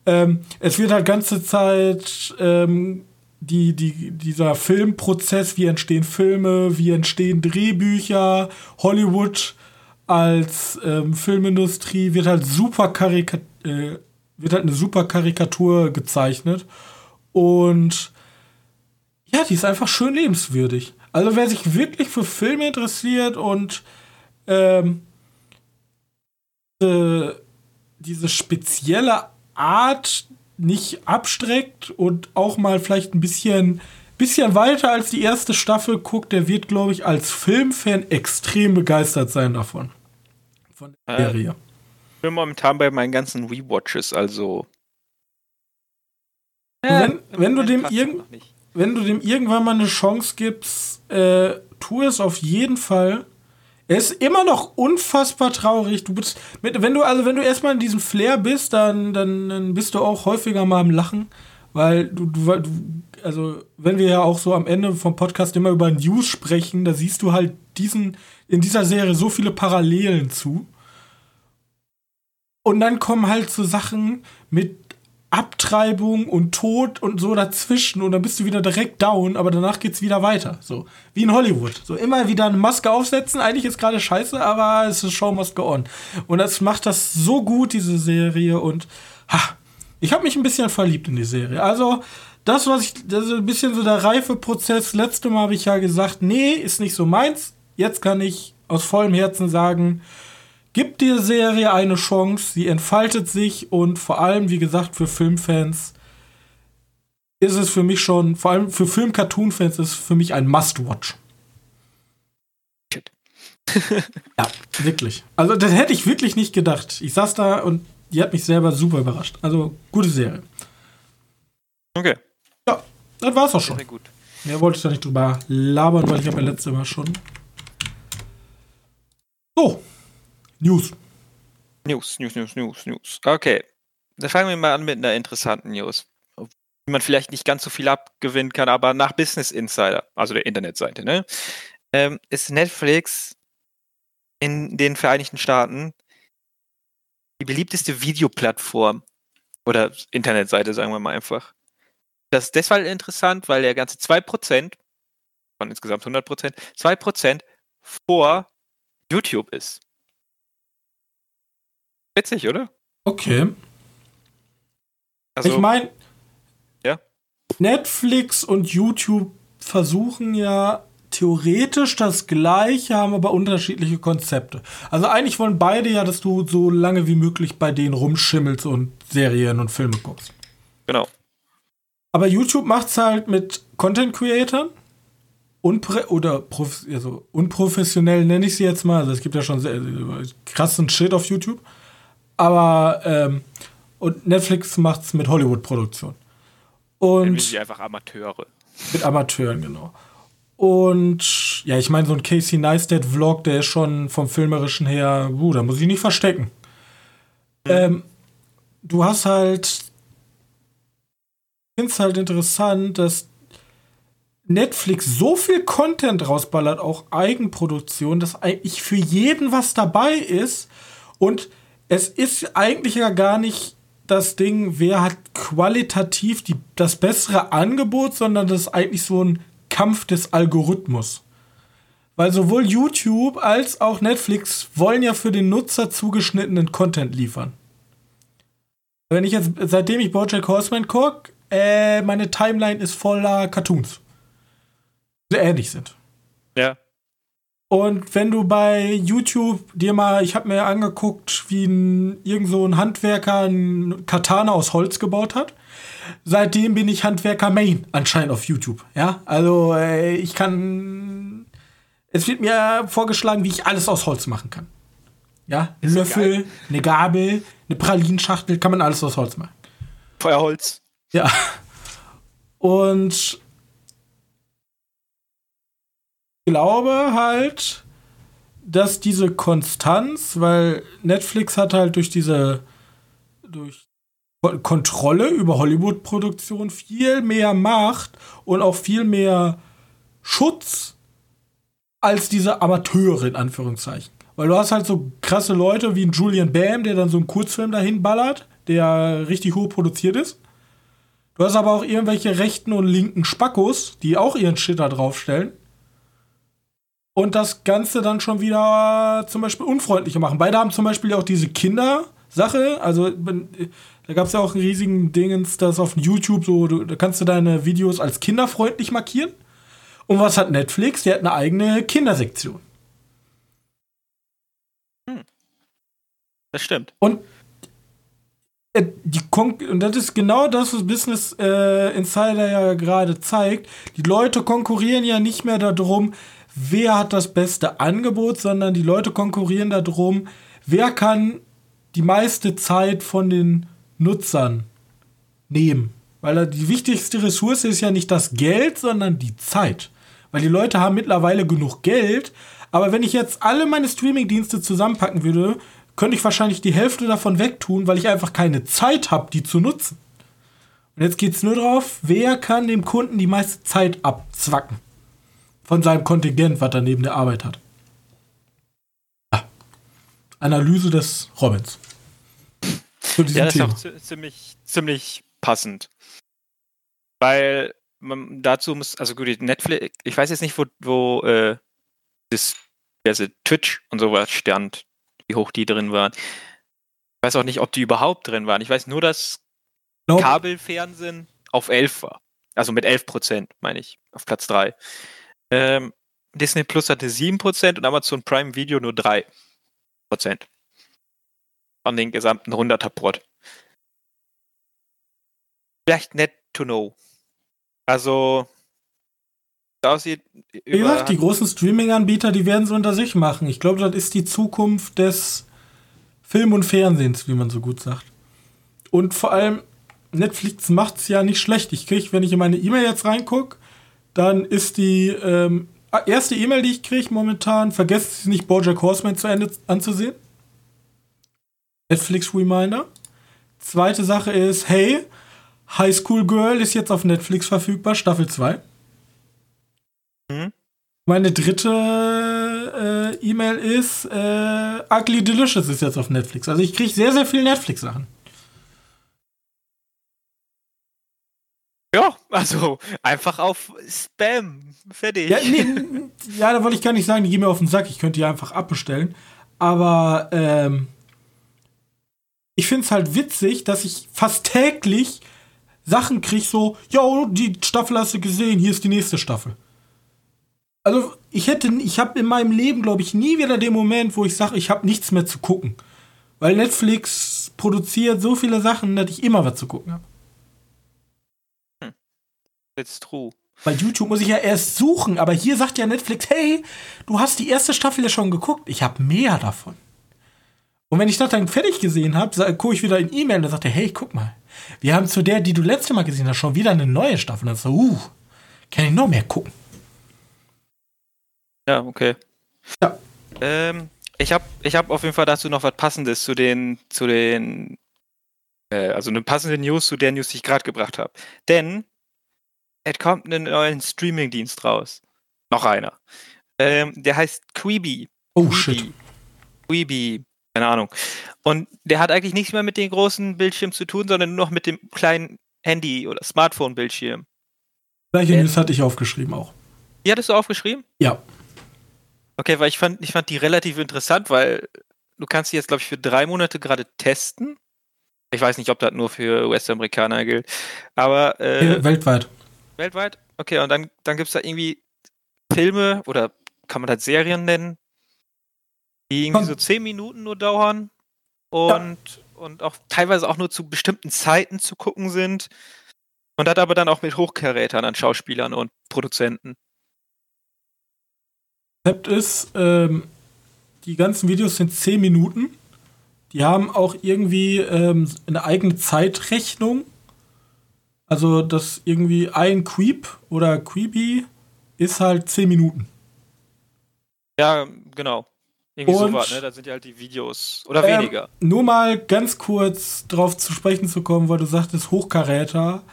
Ähm, es wird halt ganze Zeit ähm, die, die, dieser Filmprozess, wie entstehen Filme, wie entstehen Drehbücher, Hollywood als ähm, Filmindustrie wird halt super Karika äh, wird halt eine super Karikatur gezeichnet und ja, die ist einfach schön lebenswürdig. Also wer sich wirklich für Filme interessiert und ähm, äh, diese spezielle Art nicht abstreckt und auch mal vielleicht ein bisschen, bisschen weiter als die erste Staffel guckt, der wird, glaube ich, als Filmfan extrem begeistert sein davon. Von der äh, Serie. Ich bin momentan bei meinen ganzen Rewatches, also. Ja, wenn, wenn du dem irgend wenn du dem irgendwann mal eine Chance gibst, äh, tu es auf jeden Fall. Er ist immer noch unfassbar traurig. Du bist, mit, wenn du also wenn du erstmal in diesem Flair bist, dann, dann, dann bist du auch häufiger mal am Lachen, weil du, du, du also wenn wir ja auch so am Ende vom Podcast immer über News sprechen, da siehst du halt diesen in dieser Serie so viele Parallelen zu. Und dann kommen halt so Sachen mit Abtreibung und Tod und so dazwischen und dann bist du wieder direkt down, aber danach geht's wieder weiter. So wie in Hollywood. So immer wieder eine Maske aufsetzen, eigentlich ist gerade scheiße, aber es ist Show must go on. Und das macht das so gut, diese Serie. Und ha, ich habe mich ein bisschen verliebt in die Serie. Also, das, was ich, das ist ein bisschen so der Reifeprozess. Letzte Mal habe ich ja gesagt, nee, ist nicht so meins. Jetzt kann ich aus vollem Herzen sagen, Gib der Serie eine Chance, sie entfaltet sich und vor allem, wie gesagt, für Filmfans ist es für mich schon, vor allem für Film-Cartoon-Fans ist es für mich ein Must-Watch. ja, wirklich. Also, das hätte ich wirklich nicht gedacht. Ich saß da und die hat mich selber super überrascht. Also, gute Serie. Okay. Ja, das war's auch schon. Sehr gut. Mehr wollte ich da nicht drüber labern, weil ich habe ja letztes Mal schon. So, News. News, News, News, News, News. Okay. Dann fangen wir mal an mit einer interessanten News. Wie man vielleicht nicht ganz so viel abgewinnen kann, aber nach Business Insider, also der Internetseite, ne, ähm, ist Netflix in den Vereinigten Staaten die beliebteste Videoplattform oder Internetseite, sagen wir mal einfach. Das ist deshalb interessant, weil der ganze 2% von insgesamt 100%, 2% vor YouTube ist. Witzig, oder? Okay. Also, ich meine, Ja? Netflix und YouTube versuchen ja theoretisch das gleiche, haben aber unterschiedliche Konzepte. Also eigentlich wollen beide ja, dass du so lange wie möglich bei denen rumschimmelst und Serien und Filme guckst. genau. Aber YouTube macht's halt mit Content Creatern unprä oder also unprofessionell nenne ich sie jetzt mal. Also es gibt ja schon sehr, äh, krassen Shit auf YouTube. Aber ähm, und Netflix macht's mit Hollywood-Produktion. Und sie einfach Amateure. mit Amateuren, genau. Und ja, ich meine, so ein Casey Neistat-Vlog, der ist schon vom Filmerischen her, uh, da muss ich nicht verstecken. Ähm, du hast halt. Ich finde es halt interessant, dass Netflix so viel Content rausballert, auch Eigenproduktion, dass eigentlich für jeden was dabei ist. Und es ist eigentlich ja gar nicht das Ding, wer hat qualitativ die, das bessere Angebot, sondern das ist eigentlich so ein Kampf des Algorithmus. Weil sowohl YouTube als auch Netflix wollen ja für den Nutzer zugeschnittenen Content liefern. Wenn ich jetzt, seitdem ich Bojack Horseman gucke, äh, meine Timeline ist voller Cartoons. Die ähnlich sind. Und wenn du bei YouTube dir mal, ich habe mir angeguckt, wie ein, irgend so ein Handwerker ein Katana aus Holz gebaut hat. Seitdem bin ich Handwerker Main anscheinend auf YouTube. Ja, also äh, ich kann. Es wird mir vorgeschlagen, wie ich alles aus Holz machen kann. Ja, ein Löffel, eine Gabel, eine Pralinschachtel, kann man alles aus Holz machen. Feuerholz. Ja. Und glaube halt, dass diese Konstanz, weil Netflix hat halt durch diese durch Ko- Kontrolle über Hollywood-Produktion viel mehr Macht und auch viel mehr Schutz als diese Amateure in Anführungszeichen. Weil du hast halt so krasse Leute wie ein Julian Bam, der dann so einen Kurzfilm dahin ballert, der richtig hoch produziert ist. Du hast aber auch irgendwelche rechten und linken Spackos, die auch ihren Shit da draufstellen. Und das Ganze dann schon wieder zum Beispiel unfreundlicher machen. Beide haben zum Beispiel auch diese Kindersache. Also da gab es ja auch einen riesigen Dingens, das auf YouTube so, du, da kannst du deine Videos als kinderfreundlich markieren. Und was hat Netflix? Der hat eine eigene Kindersektion. Das stimmt. Und äh, die Kon und das ist genau das, was Business äh, Insider ja gerade zeigt. Die Leute konkurrieren ja nicht mehr darum, wer hat das beste Angebot, sondern die Leute konkurrieren darum, wer kann die meiste Zeit von den Nutzern nehmen. Weil die wichtigste Ressource ist ja nicht das Geld, sondern die Zeit. Weil die Leute haben mittlerweile genug Geld. Aber wenn ich jetzt alle meine Streamingdienste zusammenpacken würde, könnte ich wahrscheinlich die Hälfte davon wegtun, weil ich einfach keine Zeit habe, die zu nutzen. Und jetzt geht es nur drauf, wer kann dem Kunden die meiste Zeit abzwacken. Von seinem Kontingent, was er neben der Arbeit hat. Ja. Analyse des Robins. zu diesem Ja, das ist Thema. auch zi- ziemlich, ziemlich passend. Weil man dazu muss, also gut, Netflix, ich weiß jetzt nicht, wo, wo äh, das also Twitch und sowas stand, wie hoch die drin waren. Ich weiß auch nicht, ob die überhaupt drin waren. Ich weiß nur, dass Glaub- Kabelfernsehen auf 11 war. Also mit 11 Prozent, meine ich, auf Platz 3. Ähm, Disney Plus hatte 7 Prozent und Amazon Prime Video nur 3 Prozent. Von den gesamten 100er Prot. Vielleicht nett to know. Also, da aussieht, Wie gesagt, die großen Streaming-Anbieter, die werden es unter sich machen. Ich glaube, das ist die Zukunft des Film- und Fernsehens, wie man so gut sagt. Und vor allem, Netflix macht es ja nicht schlecht. Ich kriege, wenn ich in meine E-Mail jetzt reingucke, dann ist die ähm, erste E-Mail, die ich kriege momentan, vergesst nicht, Bojack Horseman zu Ende anzusehen. Netflix Reminder. Zweite Sache ist, hey, High School Girl ist jetzt auf Netflix verfügbar, Staffel 2. Mhm. Meine dritte äh, E-Mail ist, äh, Ugly Delicious ist jetzt auf Netflix. Also ich kriege sehr, sehr viel Netflix-Sachen. Ja, also einfach auf Spam. Fertig. Ja, nee, ja, da wollte ich gar nicht sagen, die gehen mir auf den Sack. Ich könnte die einfach abbestellen. Aber ähm, ich finde es halt witzig, dass ich fast täglich Sachen kriege, so, yo, die Staffel hast du gesehen, hier ist die nächste Staffel. Also ich hätte, ich habe in meinem Leben, glaube ich, nie wieder den Moment, wo ich sage, ich habe nichts mehr zu gucken. Weil Netflix produziert so viele Sachen, dass ich immer was zu gucken habe. It's true. Bei YouTube muss ich ja erst suchen, aber hier sagt ja Netflix, hey, du hast die erste Staffel ja schon geguckt, ich habe mehr davon. Und wenn ich das dann fertig gesehen habe, gucke ich wieder in E-Mail und dann sagt er, hey, guck mal, wir haben zu der, die du letzte Mal gesehen hast, schon wieder eine neue Staffel. Und dann so, uh, kann ich noch mehr gucken. Ja, okay. Ja. Ähm, ich habe ich hab auf jeden Fall dazu noch was Passendes zu den, zu den, äh, also eine passende News zu der News, die ich gerade gebracht habe. Denn es kommt einen neuen Streaming-Dienst raus. Noch einer. Ähm, der heißt Quibi. Oh, Quibi. shit. Quibi. Keine Ahnung. Und der hat eigentlich nichts mehr mit den großen Bildschirmen zu tun, sondern nur noch mit dem kleinen Handy- oder Smartphone-Bildschirm. Gleiche News hatte ich aufgeschrieben auch. Die hattest du aufgeschrieben? Ja. Okay, weil ich fand, ich fand die relativ interessant, weil du kannst die jetzt, glaube ich, für drei Monate gerade testen. Ich weiß nicht, ob das nur für US-Amerikaner gilt. Aber Äh, weltweit. Weltweit? Okay, und dann, dann gibt es da irgendwie Filme oder kann man das Serien nennen, die irgendwie so zehn Minuten nur dauern und, und auch teilweise auch nur zu bestimmten Zeiten zu gucken sind. Und das aber dann auch mit Hochkarätern an Schauspielern und Produzenten. Konzept ist, ähm, die ganzen Videos sind 10 Minuten. Die haben auch irgendwie ähm, eine eigene Zeitrechnung. Also, dass irgendwie ein Creep oder Creepy ist halt 10 Minuten. Ja, genau. Irgendwie Und- sowas, ne? Da sind ja halt die Videos. Oder Ähm, weniger. Nur mal ganz kurz drauf zu sprechen zu kommen, weil du sagtest Hochkaräter.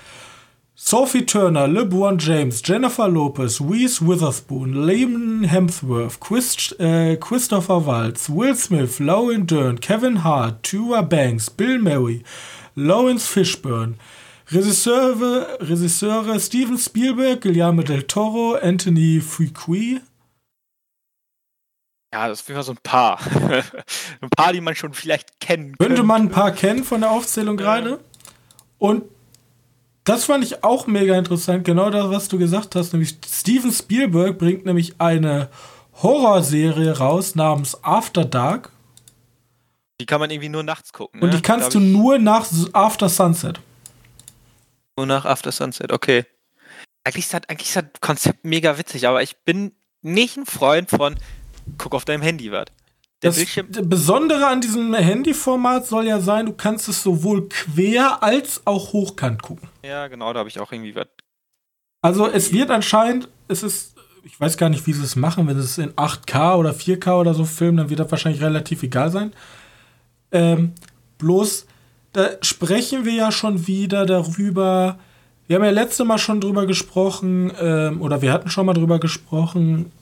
Sophie Turner, LeBron James, Jennifer Lopez, Reese Witherspoon, Liam Hemsworth, Chris, äh, Christopher Waltz, Will Smith, Lauren Dern, Kevin Hart, Tua Banks, Bill Murray, Lawrence Fishburne, Regisseure, Regisseure Steven Spielberg, Guillermo del Toro, Anthony Fuqui, Ja, das wäre so ein paar. ein paar, die man schon vielleicht kennen Könnte man ein paar kennen von der Aufzählung Ja. gerade. Und das fand ich auch mega interessant, genau das, was du gesagt hast. Nämlich Steven Spielberg bringt nämlich eine Horrorserie raus namens After Dark. Die kann man irgendwie nur nachts gucken. Und ne? die kannst Da du nur nach After Sunset. Nur nach After Sunset, okay. Eigentlich ist, das, eigentlich ist das Konzept mega witzig, aber ich bin nicht ein Freund von guck auf deinem Handy was. Das Bildschirm. Besondere an diesem Handyformat soll ja sein, du kannst es sowohl quer als auch hochkant gucken. Ja, genau, da habe ich auch irgendwie was. Also es wird anscheinend, es ist, ich weiß gar nicht, wie sie es machen, wenn sie es in 8K oder 4K oder so filmen, dann wird das wahrscheinlich relativ egal sein. Ähm, bloß, da sprechen wir ja schon wieder darüber, wir haben ja letzte Mal schon drüber gesprochen, ähm, oder wir hatten schon mal drüber gesprochen,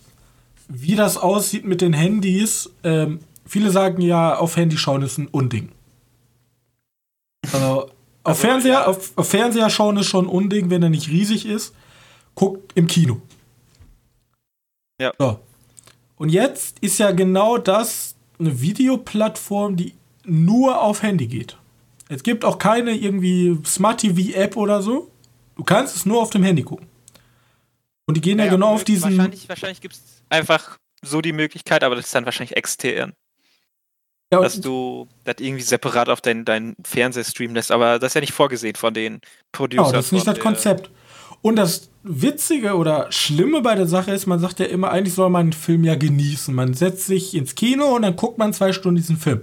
wie das aussieht mit den Handys. Ähm, viele sagen ja, auf Handy schauen ist ein Unding. Also auf, Also, Fernseher, ja. auf, auf Fernseher schauen ist schon ein Unding, wenn er nicht riesig ist. Guckt im Kino. Ja. So. Und jetzt ist ja genau das eine Videoplattform, die nur auf Handy geht. Es gibt auch keine irgendwie Smart TV App oder so. Du kannst es nur auf dem Handy gucken. Und die gehen ja, Ja, genau ja, auf diesen. Wahrscheinlich, wahrscheinlich gibt es einfach so die Möglichkeit, aber das ist dann wahrscheinlich extern, Ja, dass du das irgendwie separat auf deinen dein Fernseher streamen lässt. Aber das ist ja nicht vorgesehen von den Producern. genau, das ist nicht das Konzept. Und das Witzige oder Schlimme bei der Sache ist, man sagt ja immer, eigentlich soll man einen Film ja genießen. Man setzt sich ins Kino und dann guckt man zwei Stunden diesen Film.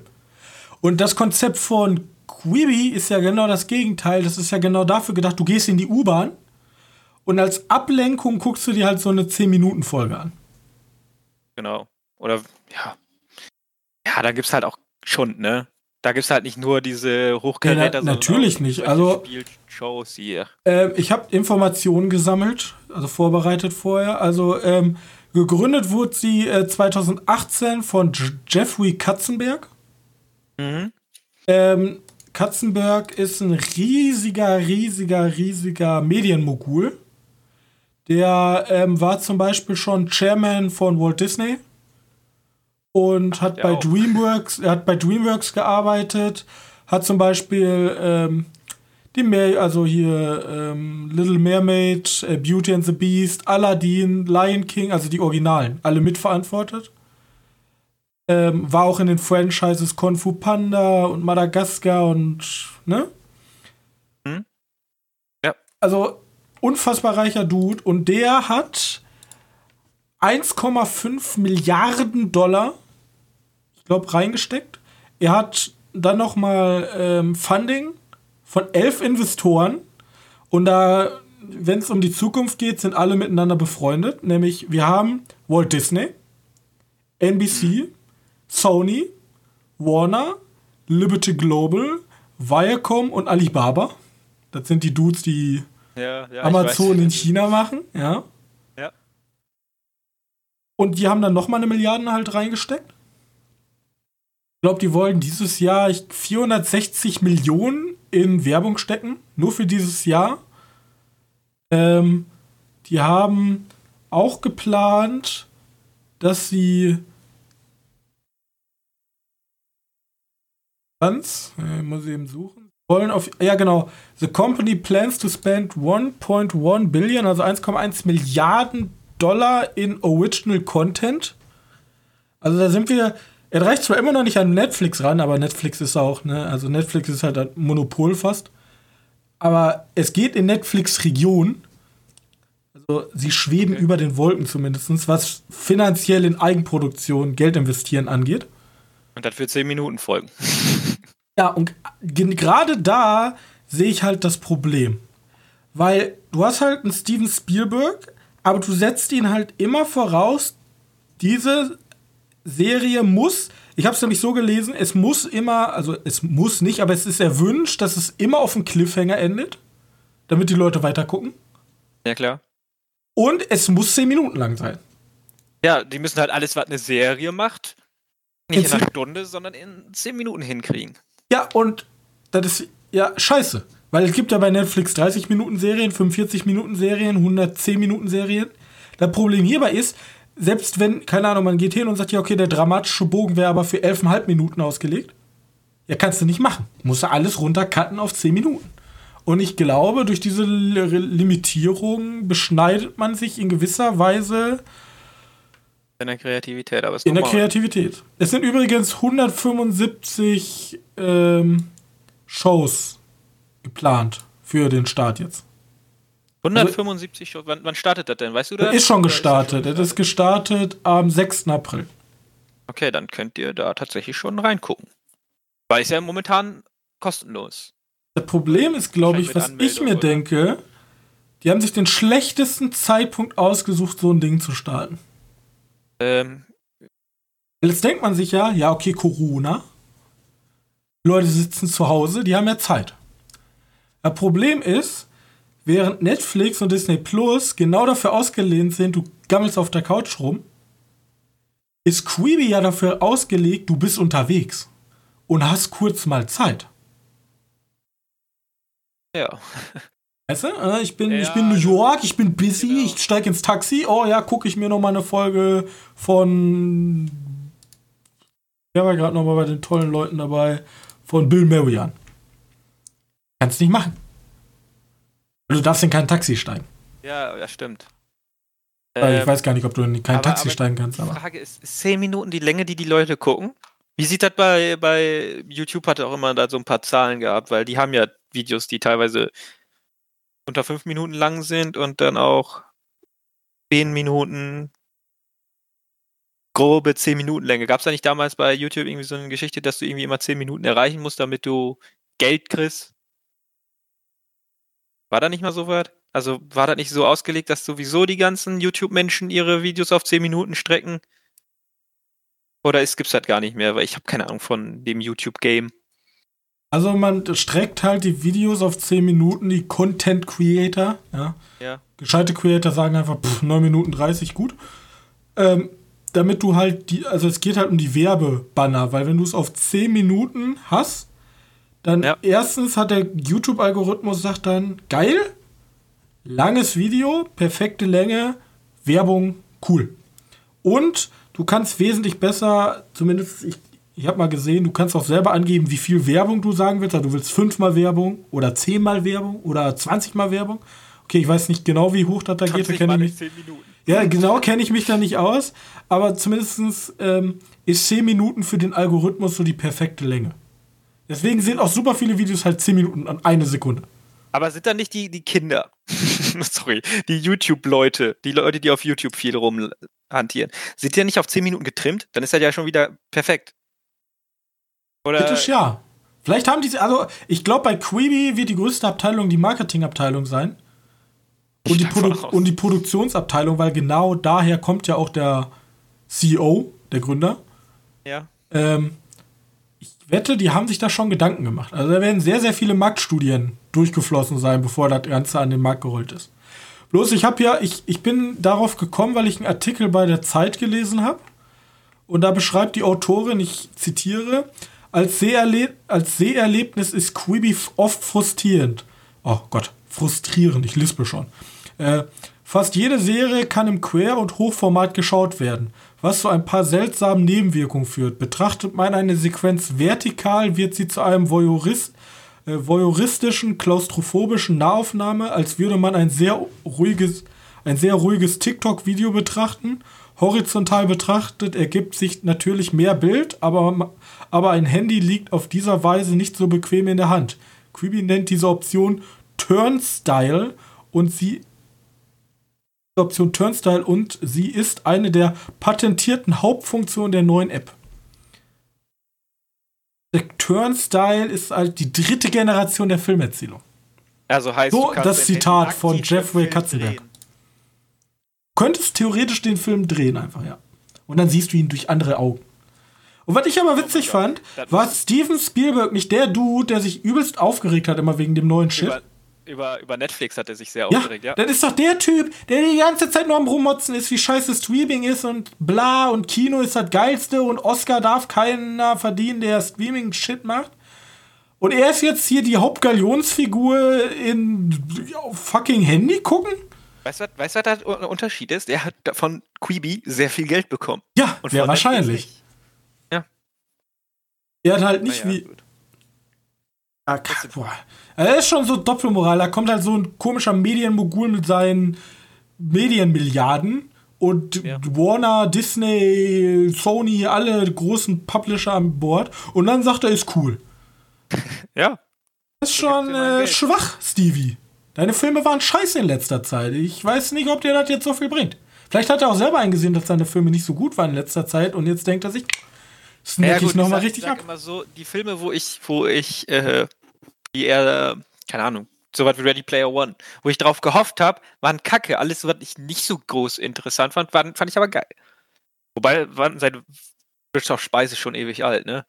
Und das Konzept von Quibi ist ja genau das Gegenteil. Das ist ja genau dafür gedacht, du gehst in die U-Bahn und als Ablenkung guckst du dir halt so eine 10-Minuten-Folge an. Genau. Oder, ja. Ja, da gibt es halt auch schon, ne? Da gibt es halt nicht nur diese Hochkaräter, Ja, na- natürlich nicht. Also- Spielshows hier. Ähm, ich habe Informationen gesammelt, also vorbereitet vorher. Also ähm, gegründet wurde sie äh, 2018 von J Jeffrey Katzenberg. Mhm. Ähm, Katzenberg ist ein riesiger, riesiger, riesiger Medienmogul. Der ähm, war zum Beispiel schon Chairman von Walt Disney und hat der bei auch. DreamWorks, er hat bei DreamWorks gearbeitet, hat zum Beispiel ähm, die Mer also hier ähm, Little Mermaid, äh, Beauty and the Beast, Aladdin, Lion King, also die Originalen, alle mitverantwortet. Ähm, war auch in den Franchises Kung Fu Panda und Madagaskar und, ne? Hm? Ja. Also, unfassbar reicher Dude und der hat 1,5 Milliarden Dollar, ich glaube, reingesteckt. Er hat dann noch mal ähm, Funding von elf Investoren und da, wenn es um die Zukunft geht, sind alle miteinander befreundet. Nämlich, wir haben Walt Disney, NBC, Sony, Warner, Liberty Global, Viacom und Alibaba. Das sind die Dudes, die Ja, ja, Amazon in China machen, ja. Ja. Und die haben dann nochmal eine Milliarde halt reingesteckt. Ich glaube, die wollen dieses Jahr ich- 460 Millionen in Werbung stecken, nur für dieses Jahr. Ähm, die haben auch geplant, dass sie ganz, äh, muss ich eben suchen, wollen auf, ja genau, the company plans to spend 1.1 billion, also 1,1 Milliarden Dollar in original Content. Also da sind wir, er reicht zwar immer noch nicht an Netflix ran, aber Netflix ist auch, ne, also Netflix ist halt ein Monopol fast. Aber es geht in Netflix-Region. Also sie schweben Okay. über den Wolken zumindest, was finanziell in Eigenproduktion Geld investieren angeht. Und das wird 10 Minuten folgen. Ja, und gerade da sehe ich halt das Problem. Weil du hast halt einen Steven Spielberg, aber du setzt ihn halt immer voraus, diese Serie muss, ich habe es nämlich so gelesen, es muss immer, also es muss nicht, aber es ist erwünscht, dass es immer auf einem Cliffhanger endet, damit die Leute weiter gucken. Ja, klar. Und es muss 10 Minuten lang sein. Ja, die müssen halt alles, was eine Serie macht, nicht in In einer Stunde, sondern in 10 Minuten hinkriegen. Ja, und das ist ja scheiße. Weil es gibt ja bei Netflix 30 Minuten Serien, 45 Minuten Serien, 110 Minuten Serien. Das Problem hierbei ist, selbst wenn, keine Ahnung, man geht hin und sagt, ja, okay, der dramatische Bogen wäre aber für 11,5 Minuten ausgelegt. Ja, kannst du nicht machen. Musst du alles runtercutten auf 10 Minuten. Und ich glaube, durch diese Limitierung beschneidet man sich in gewisser Weise In der Kreativität, aber ist in der. Kreativität. Es sind übrigens 175 ähm, Shows geplant für den Start jetzt. 175 Shows. Wann, wann startet das denn? Weißt du Das ist schon Oder gestartet. Das ist gestartet am 6. April. Okay, dann könnt ihr da tatsächlich schon reingucken. Weil es ja momentan kostenlos. Das Problem ist, glaube ich, was Wahrscheinlich ich mir Anmeldung, denke, die haben sich den schlechtesten Zeitpunkt ausgesucht, so ein Ding zu starten. Ähm, Jetzt denkt man sich ja, ja, okay, Corona. Leute sitzen zu Hause, die haben ja Zeit. Das Problem ist, während Netflix und Disney Plus genau dafür ausgelehnt sind, du gammelst auf der Couch rum, ist Quibi ja dafür ausgelegt, du bist unterwegs und hast kurz mal Zeit. Ja. Weißt du, äh, ich bin, ja, ich bin New York, ich bin busy, genau. ich steige ins Taxi. Oh ja, gucke ich mir noch mal eine Folge von. Wer war gerade noch mal bei den tollen Leuten dabei? Von Bill Murray an. Kannst nicht machen. Du darfst in kein Taxi steigen. Ja, das stimmt. Ähm, ich weiß gar nicht, ob du in kein aber, Taxi aber steigen kannst. Die Frage ist, ist 10 Minuten die Länge, die die Leute gucken? Wie sieht das bei, bei YouTube hat auch immer da so ein paar Zahlen gehabt, weil die haben ja Videos, die teilweise unter 5 Minuten lang sind und dann auch 10 Minuten grobe 10 Minuten Länge. Gab es da nicht damals bei YouTube irgendwie so eine Geschichte, dass du irgendwie immer 10 Minuten erreichen musst, damit du Geld kriegst? War da nicht mal so weit? Also war das nicht so ausgelegt, dass sowieso die ganzen YouTube-Menschen ihre Videos auf 10 Minuten strecken? Oder gibt es das gar nicht mehr? Weil ich habe keine Ahnung von dem YouTube-Game. Also man streckt halt die Videos auf 10 Minuten, die Content Creator, ja. ja. Gescheite Creator sagen einfach, pff, 9 Minuten 30, gut. Ähm, damit du halt die, also es geht halt um die Werbebanner, weil wenn du es auf 10 Minuten hast, dann ja. erstens hat der YouTube-Algorithmus sagt dann, geil, langes Video, perfekte Länge, Werbung, cool. Und du kannst wesentlich besser, zumindest ich, ich habe mal gesehen, du kannst auch selber angeben, wie viel Werbung du sagen willst. Also du willst fünfmal Werbung oder zehnmal Werbung oder zwanzigmal Werbung. Okay, ich weiß nicht genau, wie hoch das da geht. Da kenne ich mich. Ja, genau kenne ich mich da nicht aus. Aber zumindest ähm, ist zehn Minuten für den Algorithmus so die perfekte Länge. Deswegen sind auch super viele Videos halt zehn Minuten an eine Sekunde. Aber sind da nicht die, die Kinder, sorry, die YouTube-Leute, die Leute, die auf YouTube viel rumhantieren, sind die ja nicht auf 10 Minuten getrimmt? Dann ist das ja schon wieder perfekt. Oder? Kritisch ja. Vielleicht haben die, also ich glaube, bei Quibi wird die größte Abteilung die Marketingabteilung sein. Und die, und die Produktionsabteilung, weil genau daher kommt ja auch der CEO, der Gründer. Ja. Ähm, ich wette, die haben sich da schon Gedanken gemacht. Also da werden sehr, sehr viele Marktstudien durchgeflossen sein, bevor das Ganze an den Markt gerollt ist. Bloß, ich habe ja, ich, ich bin darauf gekommen, weil ich einen Artikel bei der Zeit gelesen habe. Und da beschreibt die Autorin, ich zitiere, als, Seherle als Seherlebnis ist Quibi oft frustrierend. Oh Gott, frustrierend, ich lispe schon. Äh, fast jede Serie kann im Quer- und Hochformat geschaut werden, was zu ein paar seltsamen Nebenwirkungen führt. Betrachtet man eine Sequenz vertikal, wird sie zu einem Voyeurist äh, voyeuristischen, klaustrophobischen Nahaufnahme, als würde man ein sehr ruhiges, ein sehr ruhiges TikTok-Video betrachten. Horizontal betrachtet ergibt sich natürlich mehr Bild, aber, aber ein Handy liegt auf dieser Weise nicht so bequem in der Hand. Quibi nennt diese Option Turnstyle und sie Option Turnstyle und sie ist eine der patentierten Hauptfunktionen der neuen App. Der Turnstyle ist halt die dritte Generation der Filmerzählung. Also heißt so das Zitat von Jeffrey Katzenberg. Könntest theoretisch den Film drehen einfach, ja. Und dann siehst du ihn durch andere Augen. Und was ich aber witzig fand, war Steven Spielberg nicht der Dude, der sich übelst aufgeregt hat immer wegen dem neuen Shit? Über, über, über Netflix hat er sich sehr aufgeregt, ja. Das ist doch der Typ, der die ganze Zeit nur am Rummotzen ist, wie scheiße Streaming ist und bla und Kino ist das Geilste und Oscar darf keiner verdienen, der Streaming-Shit macht. Und er ist jetzt hier die Hauptgalionsfigur in fucking Handy gucken? Weißt du, weißt, was der Unterschied ist? Der hat von Quibi sehr viel Geld bekommen. Ja, und sehr wahrscheinlich. Ja. Er hat halt nicht ja, wie. Gut. Ah, boah. Er ist schon so Doppelmoral. Da kommt halt so ein komischer Medienmogul mit seinen Medienmilliarden und ja. Warner, Disney, Sony, alle großen Publisher an Bord. Und dann sagt er, ist cool. Ja. Das ist schon äh, schwach, Stevie. Deine Filme waren scheiße in letzter Zeit. Ich weiß nicht, ob dir das jetzt so viel bringt. Vielleicht hat er auch selber eingesehen, dass seine Filme nicht so gut waren in letzter Zeit und jetzt denkt er sich, snack ja, ich nochmal richtig ab. Immer so, die Filme, wo ich, wo ich, äh, die er, keine Ahnung, so was wie Ready Player One, wo ich drauf gehofft habe, waren kacke. Alles, was ich nicht so groß interessant fand, waren, fand ich aber geil. Wobei, waren seine Wirtschaftsspeise schon ewig alt, ne?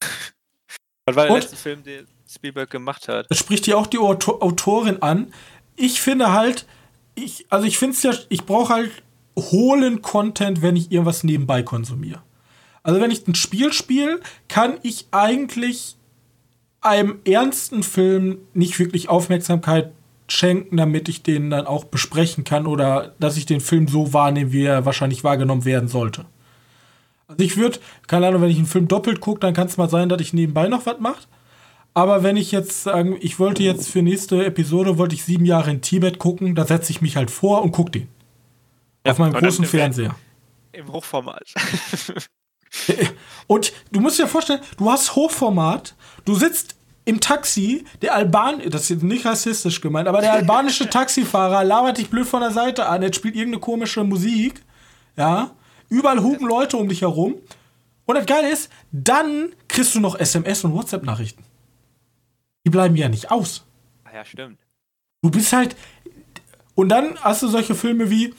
was war der und? letzte Film, den Spielberg gemacht hat? Das spricht hier auch die Autor Autorin an. Ich finde halt, ich, also ich finde es ja, ich brauche halt hohlen Content, wenn ich irgendwas nebenbei konsumiere. Also wenn ich ein Spiel spiele, kann ich eigentlich einem ernsten Film nicht wirklich Aufmerksamkeit schenken, damit ich den dann auch besprechen kann oder dass ich den Film so wahrnehme, wie er wahrscheinlich wahrgenommen werden sollte. Also ich würde, keine Ahnung, wenn ich einen Film doppelt gucke, dann kann es mal sein, dass ich nebenbei noch was mache. Aber wenn ich jetzt sagen, ich wollte jetzt für nächste Episode, wollte ich sieben Jahre in Tibet gucken, da setze ich mich halt vor und gucke den. Ja, auf meinem großen Fernseher. Im Hochformat. und du musst dir vorstellen, du hast Hochformat, du sitzt im Taxi, der Alban, das ist nicht rassistisch gemeint, aber der albanische Taxifahrer labert dich blöd von der Seite an, er spielt irgendeine komische Musik, ja, überall hupen Leute um dich herum. Und das Geile ist, dann kriegst du noch SMS und WhatsApp-Nachrichten. Die bleiben ja nicht aus. Ah ja, stimmt. Du bist halt. Und dann hast du solche Filme wie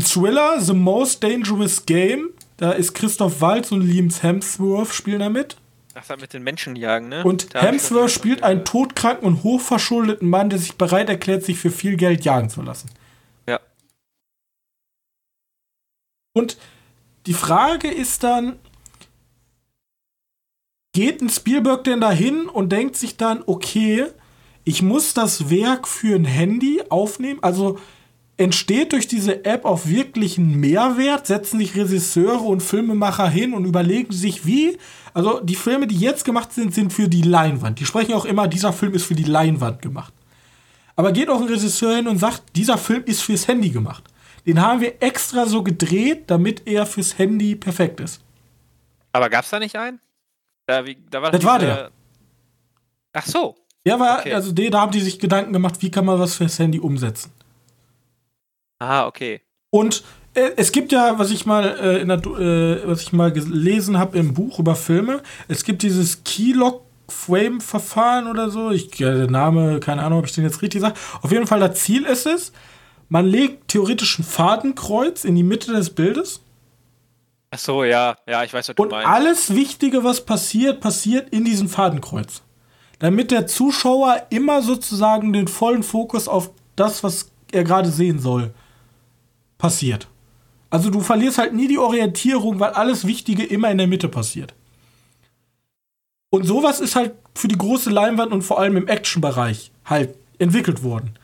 Thriller, The Most Dangerous Game. Da ist Christoph Waltz und Liam Hemsworth spielen da mit. Ach, das mit den Menschenjagen, ne? Und da Hemsworth spielt einen todkranken und hochverschuldeten Mann, der sich bereit erklärt, sich für viel Geld jagen zu lassen. Ja. Und die Frage ist dann, geht ein Spielberg denn dahin und denkt sich dann, okay, ich muss das Werk für ein Handy aufnehmen? Also entsteht durch diese App auch wirklich ein Mehrwert? Setzen sich Regisseure und Filmemacher hin und überlegen sich, wie? Also die Filme, die jetzt gemacht sind, sind für die Leinwand. Die sprechen auch immer, dieser Film ist für die Leinwand gemacht. Aber geht auch ein Regisseur hin und sagt, dieser Film ist fürs Handy gemacht. Den haben wir extra so gedreht, damit er fürs Handy perfekt ist. Aber gab es da nicht einen? Da, wie, da war das war der. Ach so. Ja, war, okay. also da haben die sich Gedanken gemacht, wie kann man was fürs Handy umsetzen. Ah, okay. Und äh, es gibt ja, was ich mal äh, in der, äh, was ich mal gelesen habe im Buch über Filme, es gibt dieses Keylock Frame Verfahren oder so. Ich der Name, keine Ahnung, ob ich den jetzt richtig sage. Auf jeden Fall das Ziel ist es, man legt theoretisch ein Fadenkreuz in die Mitte des Bildes. Ach so, ja, ja, ich weiß, was du Und meinst. alles Wichtige, was passiert, passiert in diesem Fadenkreuz. Damit der Zuschauer immer sozusagen den vollen Fokus auf das, was er gerade sehen soll, passiert. Also du verlierst halt nie die Orientierung, weil alles Wichtige immer in der Mitte passiert. Und sowas ist halt für die große Leinwand und vor allem im Action-Bereich halt entwickelt worden.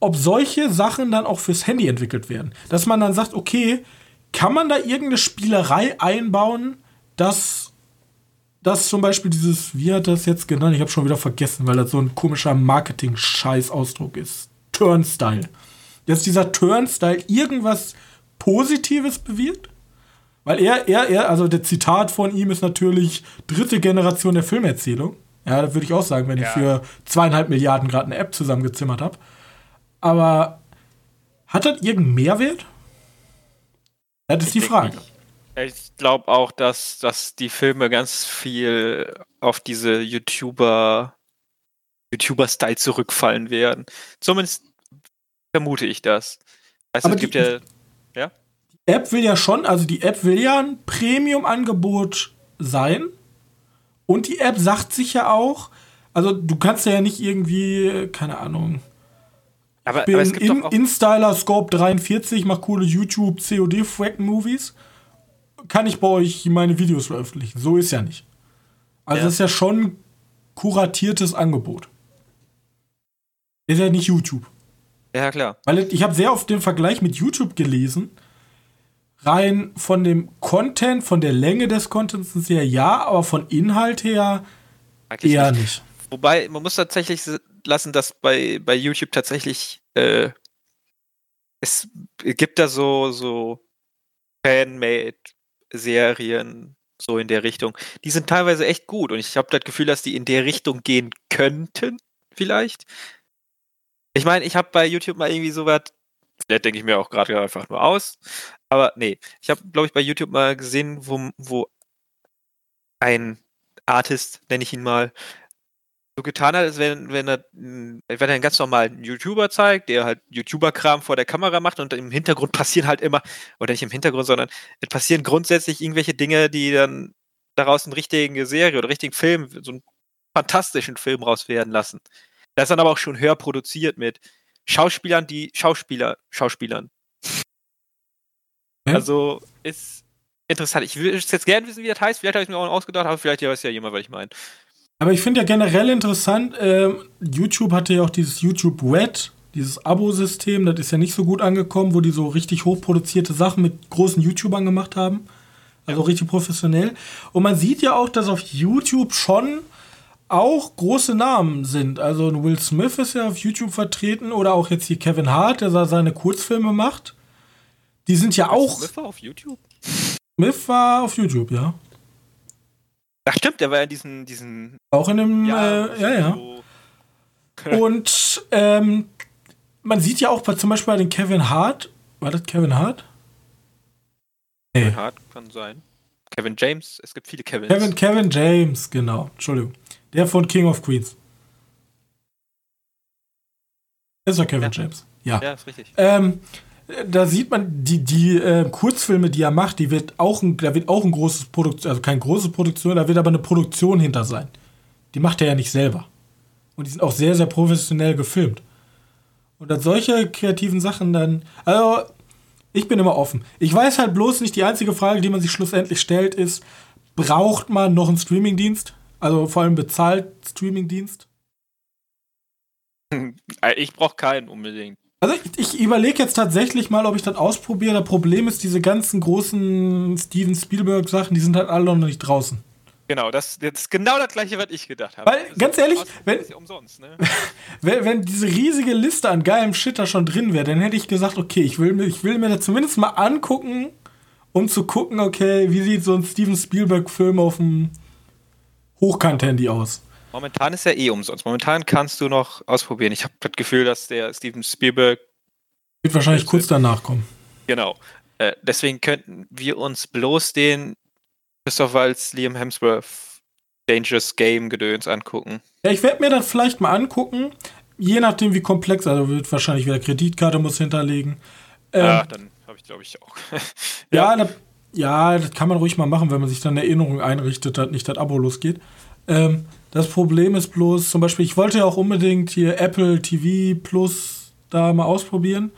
Ob solche Sachen dann auch fürs Handy entwickelt werden. Dass man dann sagt, okay, kann man da irgendeine Spielerei einbauen, dass, dass zum Beispiel dieses, wie hat das jetzt genannt? Ich habe schon wieder vergessen, weil das so ein komischer Marketing-Scheiß-Ausdruck ist. Turnstyle dass dieser Turnstyle irgendwas Positives bewirkt? Weil er, er, er, also der Zitat von ihm ist natürlich dritte Generation der Filmerzählung. Ja, das würde ich auch sagen, wenn ja. ich für zweieinhalb Milliarden gerade eine App zusammengezimmert habe. Aber hat das irgendeinen Mehrwert? Das ist ich die Frage. Ich glaube auch, dass, dass die Filme ganz viel auf diese YouTuber, YouTuber-Style zurückfallen werden. Zumindest vermute ich das. Weißt Aber es gibt die, ja. Ja? Die App will ja schon, also die App will ja ein Premium-Angebot sein. Und die App sagt sich ja auch, also du kannst ja nicht irgendwie, keine Ahnung. Aber, bin aber es gibt in, InStyler Scope 43, mach coole YouTube COD Frack Movies. Kann ich bei euch meine Videos veröffentlichen? So ist ja nicht. Also ja. das ist ja schon kuratiertes Angebot. Ist ja nicht YouTube. Ja, klar. Weil ich habe sehr oft den Vergleich mit YouTube gelesen. Rein von dem Content, von der Länge des Contents her ja, aber von Inhalt her Eigentlich eher nicht. nicht. Wobei, man muss tatsächlich lassen, dass bei, bei YouTube tatsächlich äh, es gibt da so, so Fan-Made-Serien, so in der Richtung. Die sind teilweise echt gut und ich habe das Gefühl, dass die in der Richtung gehen könnten, vielleicht. Ich meine, ich habe bei YouTube mal irgendwie so was, vielleicht denke ich mir auch gerade einfach nur aus, aber nee, ich habe, glaube ich, bei YouTube mal gesehen, wo, wo ein Artist, nenne ich ihn mal, so getan hat, als wenn, wenn er, wenn er einen ganz normalen YouTuber zeigt, der halt YouTuber-Kram vor der Kamera macht und im Hintergrund passieren halt immer, oder nicht im Hintergrund, sondern es passieren grundsätzlich irgendwelche Dinge, die dann daraus einen richtigen Serie oder richtigen Film, so einen fantastischen Film raus werden lassen. Das ist dann aber auch schon höher produziert mit Schauspielern, die Schauspieler, Schauspielern. Hm? Also ist, interessant. Ich würde jetzt gerne wissen, wie das heißt. Vielleicht habe ich mir auch ausgedacht, aber vielleicht weiß ja jemand, was ich meine. Aber ich finde ja generell interessant, ähm, YouTube hatte ja auch dieses YouTube Red, dieses Abo-System, das ist ja nicht so gut angekommen, wo die so richtig hochproduzierte Sachen mit großen YouTubern gemacht haben. Also richtig professionell. Und man sieht ja auch, dass auf YouTube schon auch große Namen sind. Also ein Will Smith ist ja auf YouTube vertreten oder auch jetzt hier Kevin Hart, der seine Kurzfilme macht. Die sind ja auch. Smith war auf YouTube? Smith war auf YouTube, ja. Ach stimmt, der war ja in diesen, diesen Auch in dem, ja, äh, ja, ja. So Und ähm, man sieht ja auch bei, zum Beispiel bei den Kevin Hart. War das Kevin Hart? Kevin Hart kann sein. Kevin James, es gibt viele Kevins. Kevin, Kevin James, genau. Entschuldigung. Der von King of Queens. Das ist doch Kevin Ja. James. Ja. Ja, ist richtig. Ähm, da sieht man, die, die äh, Kurzfilme, die er macht, die wird auch ein, da wird auch ein großes Produktion, also keine große Produktion, da wird aber eine Produktion hinter sein. Die macht er ja nicht selber. Und die sind auch sehr, sehr professionell gefilmt. Und dann solche kreativen Sachen dann, also ich bin immer offen. Ich weiß halt bloß nicht, die einzige Frage, die man sich schlussendlich stellt, ist, braucht man noch einen Streamingdienst? Also vor allem bezahlt Streamingdienst? Äh, Ich brauche keinen unbedingt. Also ich, ich überlege jetzt tatsächlich mal, ob ich das ausprobiere. Das Problem ist, diese ganzen großen Steven Spielberg-Sachen, die sind halt alle noch nicht draußen. Genau, das, das ist genau das gleiche, was ich gedacht habe. Weil, Das ganz ehrlich, wenn- ja umsonst, ne? Wenn, wenn diese riesige Liste an geilem Shit da schon drin wäre, dann hätte ich gesagt, okay, ich will, mir- ich will mir das zumindest mal angucken, um zu gucken, okay, wie sieht so ein Steven Spielberg-Film auf dem Hochkant-Handy aus. Momentan ist ja eh umsonst. Momentan kannst du noch ausprobieren. Ich habe das Gefühl, dass der Steven Spielberg, Wird wahrscheinlich kurz danach kommen. genau, äh, deswegen könnten wir uns bloß den Christoph Waltz, Liam Hemsworth Dangerous Game Gedöns angucken. Ja, ich werde mir das vielleicht mal angucken, je nachdem wie komplex, also wird wahrscheinlich wieder Kreditkarte muss hinterlegen. Ähm, ja, dann habe ich glaube ich auch. Ja, da, ja, das kann man ruhig mal machen, wenn man sich dann Erinnerung einrichtet, dass nicht das Abo losgeht. Ähm, das Problem ist bloß, zum Beispiel, ich wollte ja auch unbedingt hier Apple TV Plus da mal ausprobieren.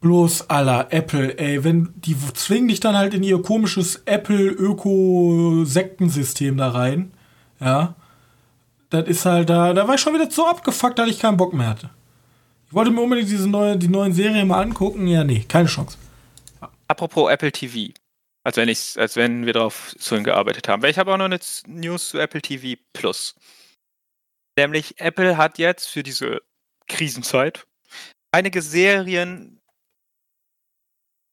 Bloß aller Apple, ey, wenn die zwingen dich dann halt in ihr komisches Apple Öko-Sektensystem da rein, ja. Das ist halt da, da war ich schon wieder so abgefuckt, dass ich keinen Bock mehr hatte. Ich wollte mir unbedingt diese neue, die neuen Serien mal angucken, ja, nee, keine Chance. Apropos Apple TV. Als wenn, ich, als wenn wir darauf so hingearbeitet haben. Weil ich habe auch noch eine News zu Apple TV Plus. Nämlich Apple hat jetzt für diese Krisenzeit einige Serien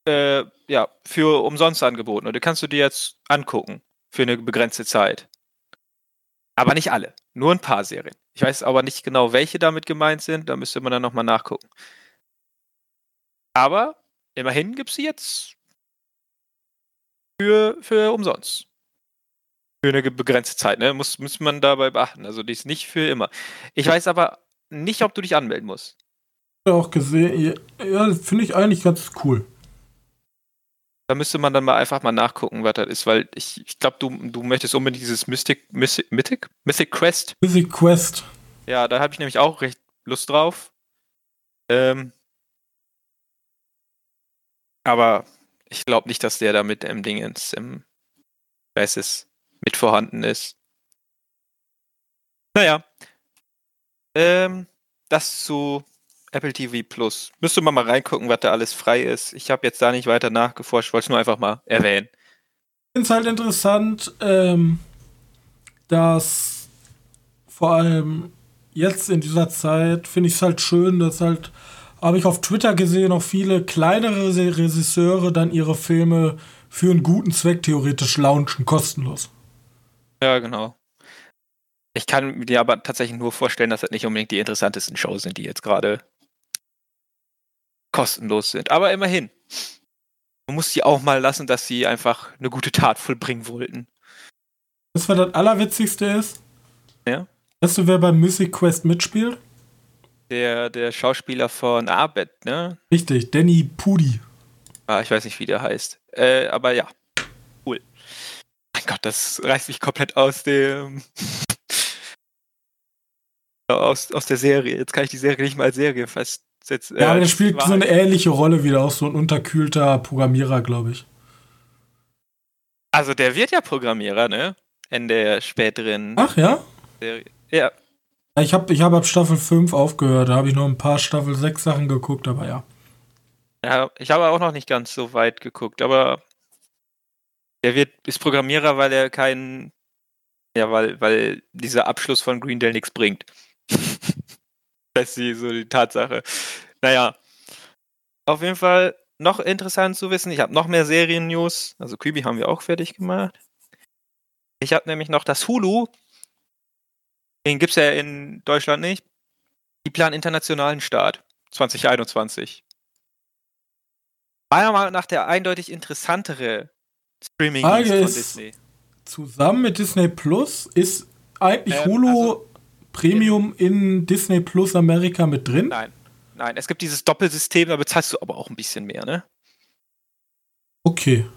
äh, ja, für umsonst angeboten. Und die kannst du dir jetzt angucken für eine begrenzte Zeit. Aber nicht alle. Nur ein paar Serien. Ich weiß aber nicht genau, welche damit gemeint sind. Da müsste man dann nochmal nachgucken. Aber immerhin gibt es sie jetzt für, für umsonst. Für eine begrenzte Zeit, ne? Muss, muss man dabei beachten. Also die ist nicht für immer. Ich weiß aber nicht, ob du dich anmelden musst. auch gesehen. Ja, finde ich eigentlich ganz cool. Da müsste man dann mal einfach mal nachgucken, was das ist, weil ich, ich glaube, du, du möchtest unbedingt dieses Mystic, Mystic, Mythic? Mythic Quest. Mythic Quest. Ja, da habe ich nämlich auch recht Lust drauf. Ähm, aber ich glaube nicht, dass der da mit im Dingens, im Basis mit vorhanden ist. Naja. Ähm, das zu Apple TV Plus. Müsste man mal reingucken, was da alles frei ist. Ich habe jetzt da nicht weiter nachgeforscht, wollte es nur einfach mal erwähnen. Ich finde es halt interessant, ähm, dass vor allem jetzt in dieser Zeit finde ich es halt schön, dass halt, habe ich auf Twitter gesehen, auch viele kleinere Se- Regisseure dann ihre Filme für einen guten Zweck theoretisch launchen, kostenlos. Ja, genau. Ich kann mir aber tatsächlich nur vorstellen, dass das nicht unbedingt die interessantesten Shows sind, die jetzt gerade kostenlos sind. Aber immerhin. Man muss sie auch mal lassen, dass sie einfach eine gute Tat vollbringen wollten. Das war das Allerwitzigste ist. Ja. Weißt du, wer beim Mythic Quest mitspielt? Der, der Schauspieler von Abed, ne? Richtig, Danny Pudi. Ah, ich weiß nicht, wie der heißt. Äh, aber ja. Cool. Mein Gott, das reißt mich komplett aus dem. aus, aus der Serie. Jetzt kann ich die Serie nicht mal als Serie fast setzen. Ja, aber äh, der spielt so eine ähnliche Rolle wieder, auch so ein unterkühlter Programmierer, glaube ich. Also der wird ja Programmierer, ne? In der späteren Ach ja? Serie. Ja. Ich habe ich hab ab Staffel 5 aufgehört. Da habe ich noch ein paar Staffel 6 Sachen geguckt, aber ja. Ja, ich habe auch noch nicht ganz so weit geguckt, aber der wird ist Programmierer, weil er keinen ja, weil weil dieser Abschluss von Greendale nichts bringt. das ist so die Tatsache. Naja, auf jeden Fall noch interessant zu wissen. Ich habe noch mehr Serien-News. Also Kübi haben wir auch fertig gemacht. Ich habe nämlich noch das Hulu. Den gibt es ja in Deutschland nicht. Die planen internationalen Start 2021. Meiner Meinung nach der eindeutig interessantere Frage von ist- Disney. Zusammen mit Disney Plus ist eigentlich Ähm, Hulu also- Premium in Disney Plus Amerika mit drin? Nein, nein, es gibt dieses Doppelsystem, da bezahlst du aber auch ein bisschen mehr, ne? Okay.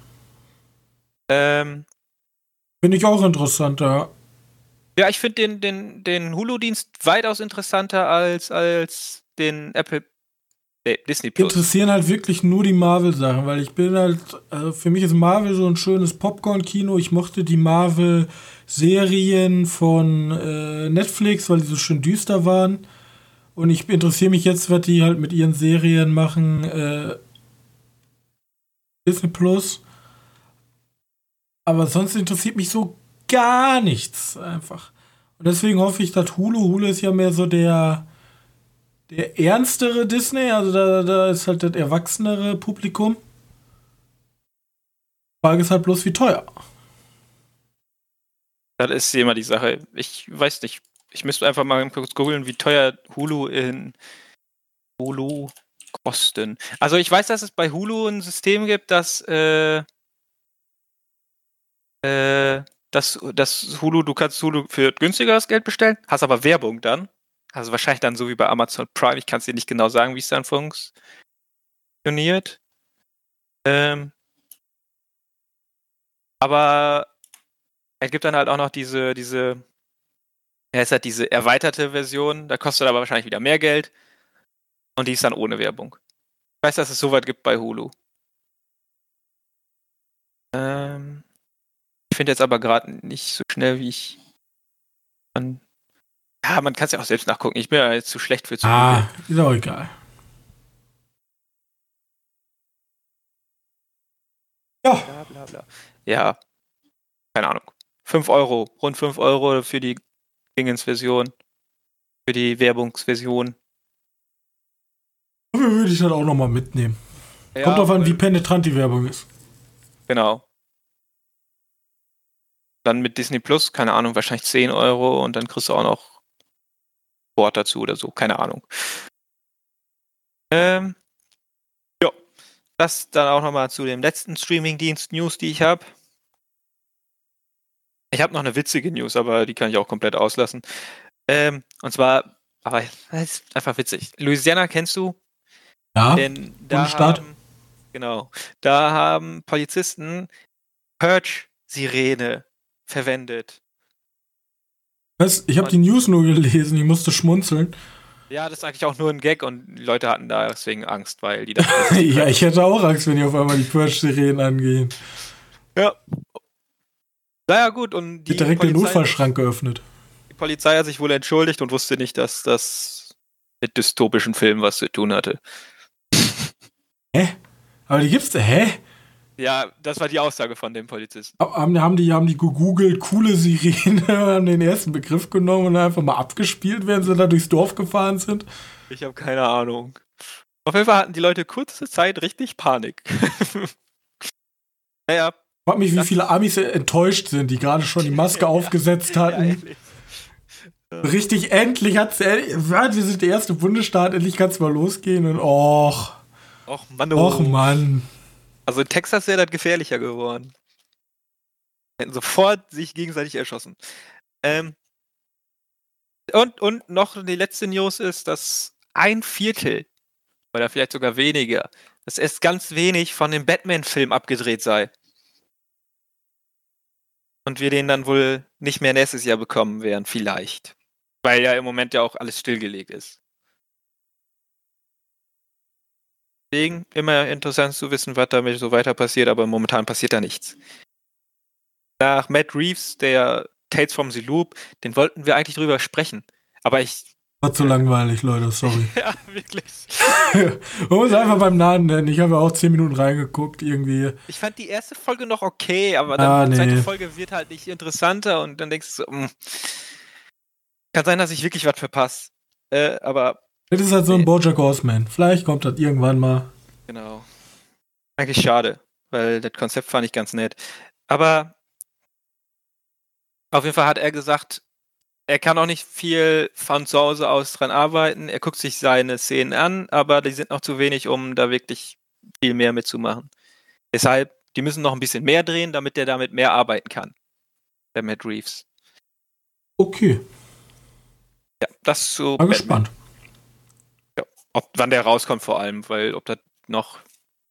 Ähm, Finde ich auch interessant, ja. Ja, ich finde den, den, den Hulu-Dienst weitaus interessanter als, als den Apple nee, Disney Plus. interessieren halt wirklich nur die Marvel-Sachen, weil ich bin halt, also für mich ist Marvel so ein schönes Popcorn-Kino. Ich mochte die Marvel-Serien von äh, Netflix, weil die so schön düster waren. Und ich interessiere mich jetzt, was die halt mit ihren Serien machen. Äh, Disney Plus. Aber sonst interessiert mich so gar nichts einfach. Und deswegen hoffe ich, dass Hulu, Hulu ist ja mehr so der, der ernstere Disney, also da, da ist halt das erwachsenere Publikum. Frage ist halt bloß, wie teuer. Das ist immer die Sache. Ich weiß nicht. Ich müsste einfach mal kurz googeln, wie teuer Hulu in Hulu kosten. Also ich weiß, dass es bei Hulu ein System gibt, dass äh, äh, dass, dass Hulu, du kannst Hulu für günstigeres Geld bestellen, hast aber Werbung dann. Also wahrscheinlich dann so wie bei Amazon Prime. Ich kann es dir nicht genau sagen, wie es dann funktioniert. Ähm, aber es gibt dann halt auch noch diese, diese, ja, ist halt diese erweiterte Version, da kostet aber wahrscheinlich wieder mehr Geld. Und die ist dann ohne Werbung. Ich weiß, dass es soweit gibt bei Hulu. Ähm, finde jetzt aber gerade nicht so schnell, wie ich. Man, ja, man kann es ja auch selbst nachgucken. Ich bin ja jetzt zu schlecht für zu Ah, ist auch egal. Ja, Bla, bla, bla. Ja, keine Ahnung. 5 Euro, rund 5 Euro für die Dingens-Version. Für die Werbungsversion. würde ich dann auch nochmal mitnehmen. Ja, Kommt drauf an, wie penetrant die Werbung ist. Genau. Dann mit Disney Plus, keine Ahnung, wahrscheinlich 10 Euro und dann kriegst du auch noch Sport dazu oder so, keine Ahnung. Ähm, ja, das dann auch nochmal zu dem letzten Streaming-Dienst News, die ich habe. Ich habe noch eine witzige News, aber die kann ich auch komplett auslassen. Ähm, und zwar, aber das ist einfach witzig. Louisiana kennst du? Ja, Denn da Bundesstaat. haben, genau, da haben Polizisten Purge-Sirene verwendet. was? ich habe die News nur gelesen, ich musste schmunzeln. Ja, das ist eigentlich auch nur ein Gag und die Leute hatten da deswegen Angst, weil die da. ja, ich hätte auch Angst, wenn die auf einmal die Purge-Sirenen angehen. ja. Naja, gut, und die Wird direkt den Polizei, Notfallschrank geöffnet. die Polizei hat sich wohl entschuldigt und wusste nicht, dass das mit dystopischen Filmen was zu tun hatte. Hä? Aber die gibt's, hä? Ja, das war die Aussage von dem Polizisten. Haben, haben, die, haben die gegoogelt, coole Sirene, haben den ersten Begriff genommen und einfach mal abgespielt, während sie da durchs Dorf gefahren sind? Ich habe keine Ahnung. Auf jeden Fall hatten die Leute kurze Zeit richtig Panik. naja, Ich frag mich, wie viele Amis enttäuscht sind, die gerade schon die Maske aufgesetzt Ja, hatten. ehrlich. Richtig, endlich hat's, ja, wir sind der erste Bundesstaat, endlich kann's mal losgehen und och, Och, Mann, och Mann. Also in Texas wäre das gefährlicher geworden. Hätten sofort sich gegenseitig erschossen. Ähm, und, und noch die letzte News ist, dass ein Viertel, oder vielleicht sogar weniger, dass erst ganz wenig von dem Batman-Film abgedreht sei. Und wir den dann wohl nicht mehr nächstes Jahr bekommen werden, vielleicht. Weil ja im Moment ja auch alles stillgelegt ist. Deswegen immer interessant zu wissen, was damit so weiter passiert, aber momentan passiert da nichts. nach Matt Reeves, der Tales from the Loop, den wollten wir eigentlich drüber sprechen. Aber ich. War zu langweilig, Leute, sorry. ja, wirklich. Man muss einfach beim Namen nennen. Ich habe ja auch 10 Minuten reingeguckt, irgendwie. Ich fand die erste Folge noch okay, aber dann Ah, die nee. zweite Folge wird halt nicht interessanter und dann denkst du so, mm, kann sein, dass ich wirklich was verpasse. Äh, aber Das ist halt so ein Bojack Horseman. Vielleicht kommt das irgendwann mal. Genau. Eigentlich schade, weil das Konzept fand ich ganz nett. Aber auf jeden Fall hat er gesagt, er kann auch nicht viel von zu Hause aus dran arbeiten. Er guckt sich seine Szenen an, aber die sind noch zu wenig, um da wirklich viel mehr mitzumachen. Deshalb, die müssen noch ein bisschen mehr drehen, damit er damit mehr arbeiten kann. Der Matt Reeves. Okay, Ja, das so. mal gespannt. Ob, wann der rauskommt vor allem, weil ob das noch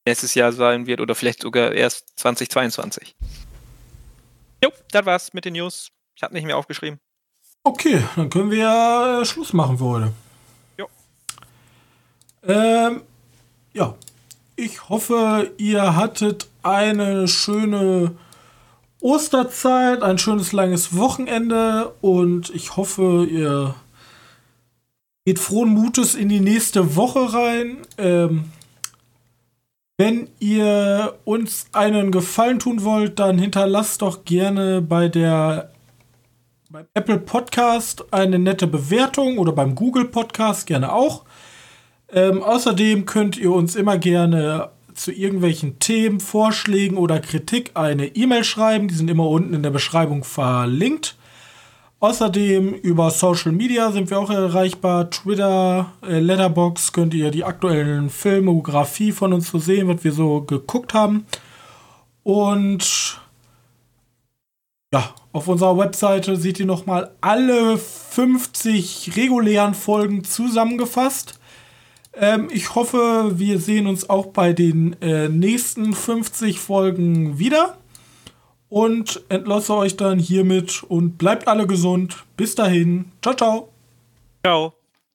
nächstes Jahr sein wird oder vielleicht sogar erst 2022. Jo, das war's mit den News. Ich habe nicht mehr aufgeschrieben. Okay, dann können wir ja äh, Schluss machen für heute. Jo. Ähm, ja. Ich hoffe, ihr hattet eine schöne Osterzeit, ein schönes langes Wochenende und ich hoffe, ihr geht frohen Mutes in die nächste Woche rein. Ähm, wenn ihr uns einen Gefallen tun wollt, dann hinterlasst doch gerne bei der beim Apple Podcast eine nette Bewertung oder beim Google Podcast gerne auch. Ähm, außerdem könnt ihr uns immer gerne zu irgendwelchen Themen, Vorschlägen oder Kritik eine E-Mail schreiben. Die sind immer unten in der Beschreibung verlinkt. Außerdem über Social Media sind wir auch erreichbar. Twitter, äh, Letterbox könnt ihr die aktuellen Filmografie von uns so sehen, was wir so geguckt haben. Und ja, auf unserer Webseite seht ihr nochmal alle 50 regulären Folgen zusammengefasst. Ähm, ich hoffe, wir sehen uns auch bei den äh, nächsten 50 Folgen wieder. Und entlasse euch dann hiermit und bleibt alle gesund. Bis dahin. Ciao, ciao. Ciao.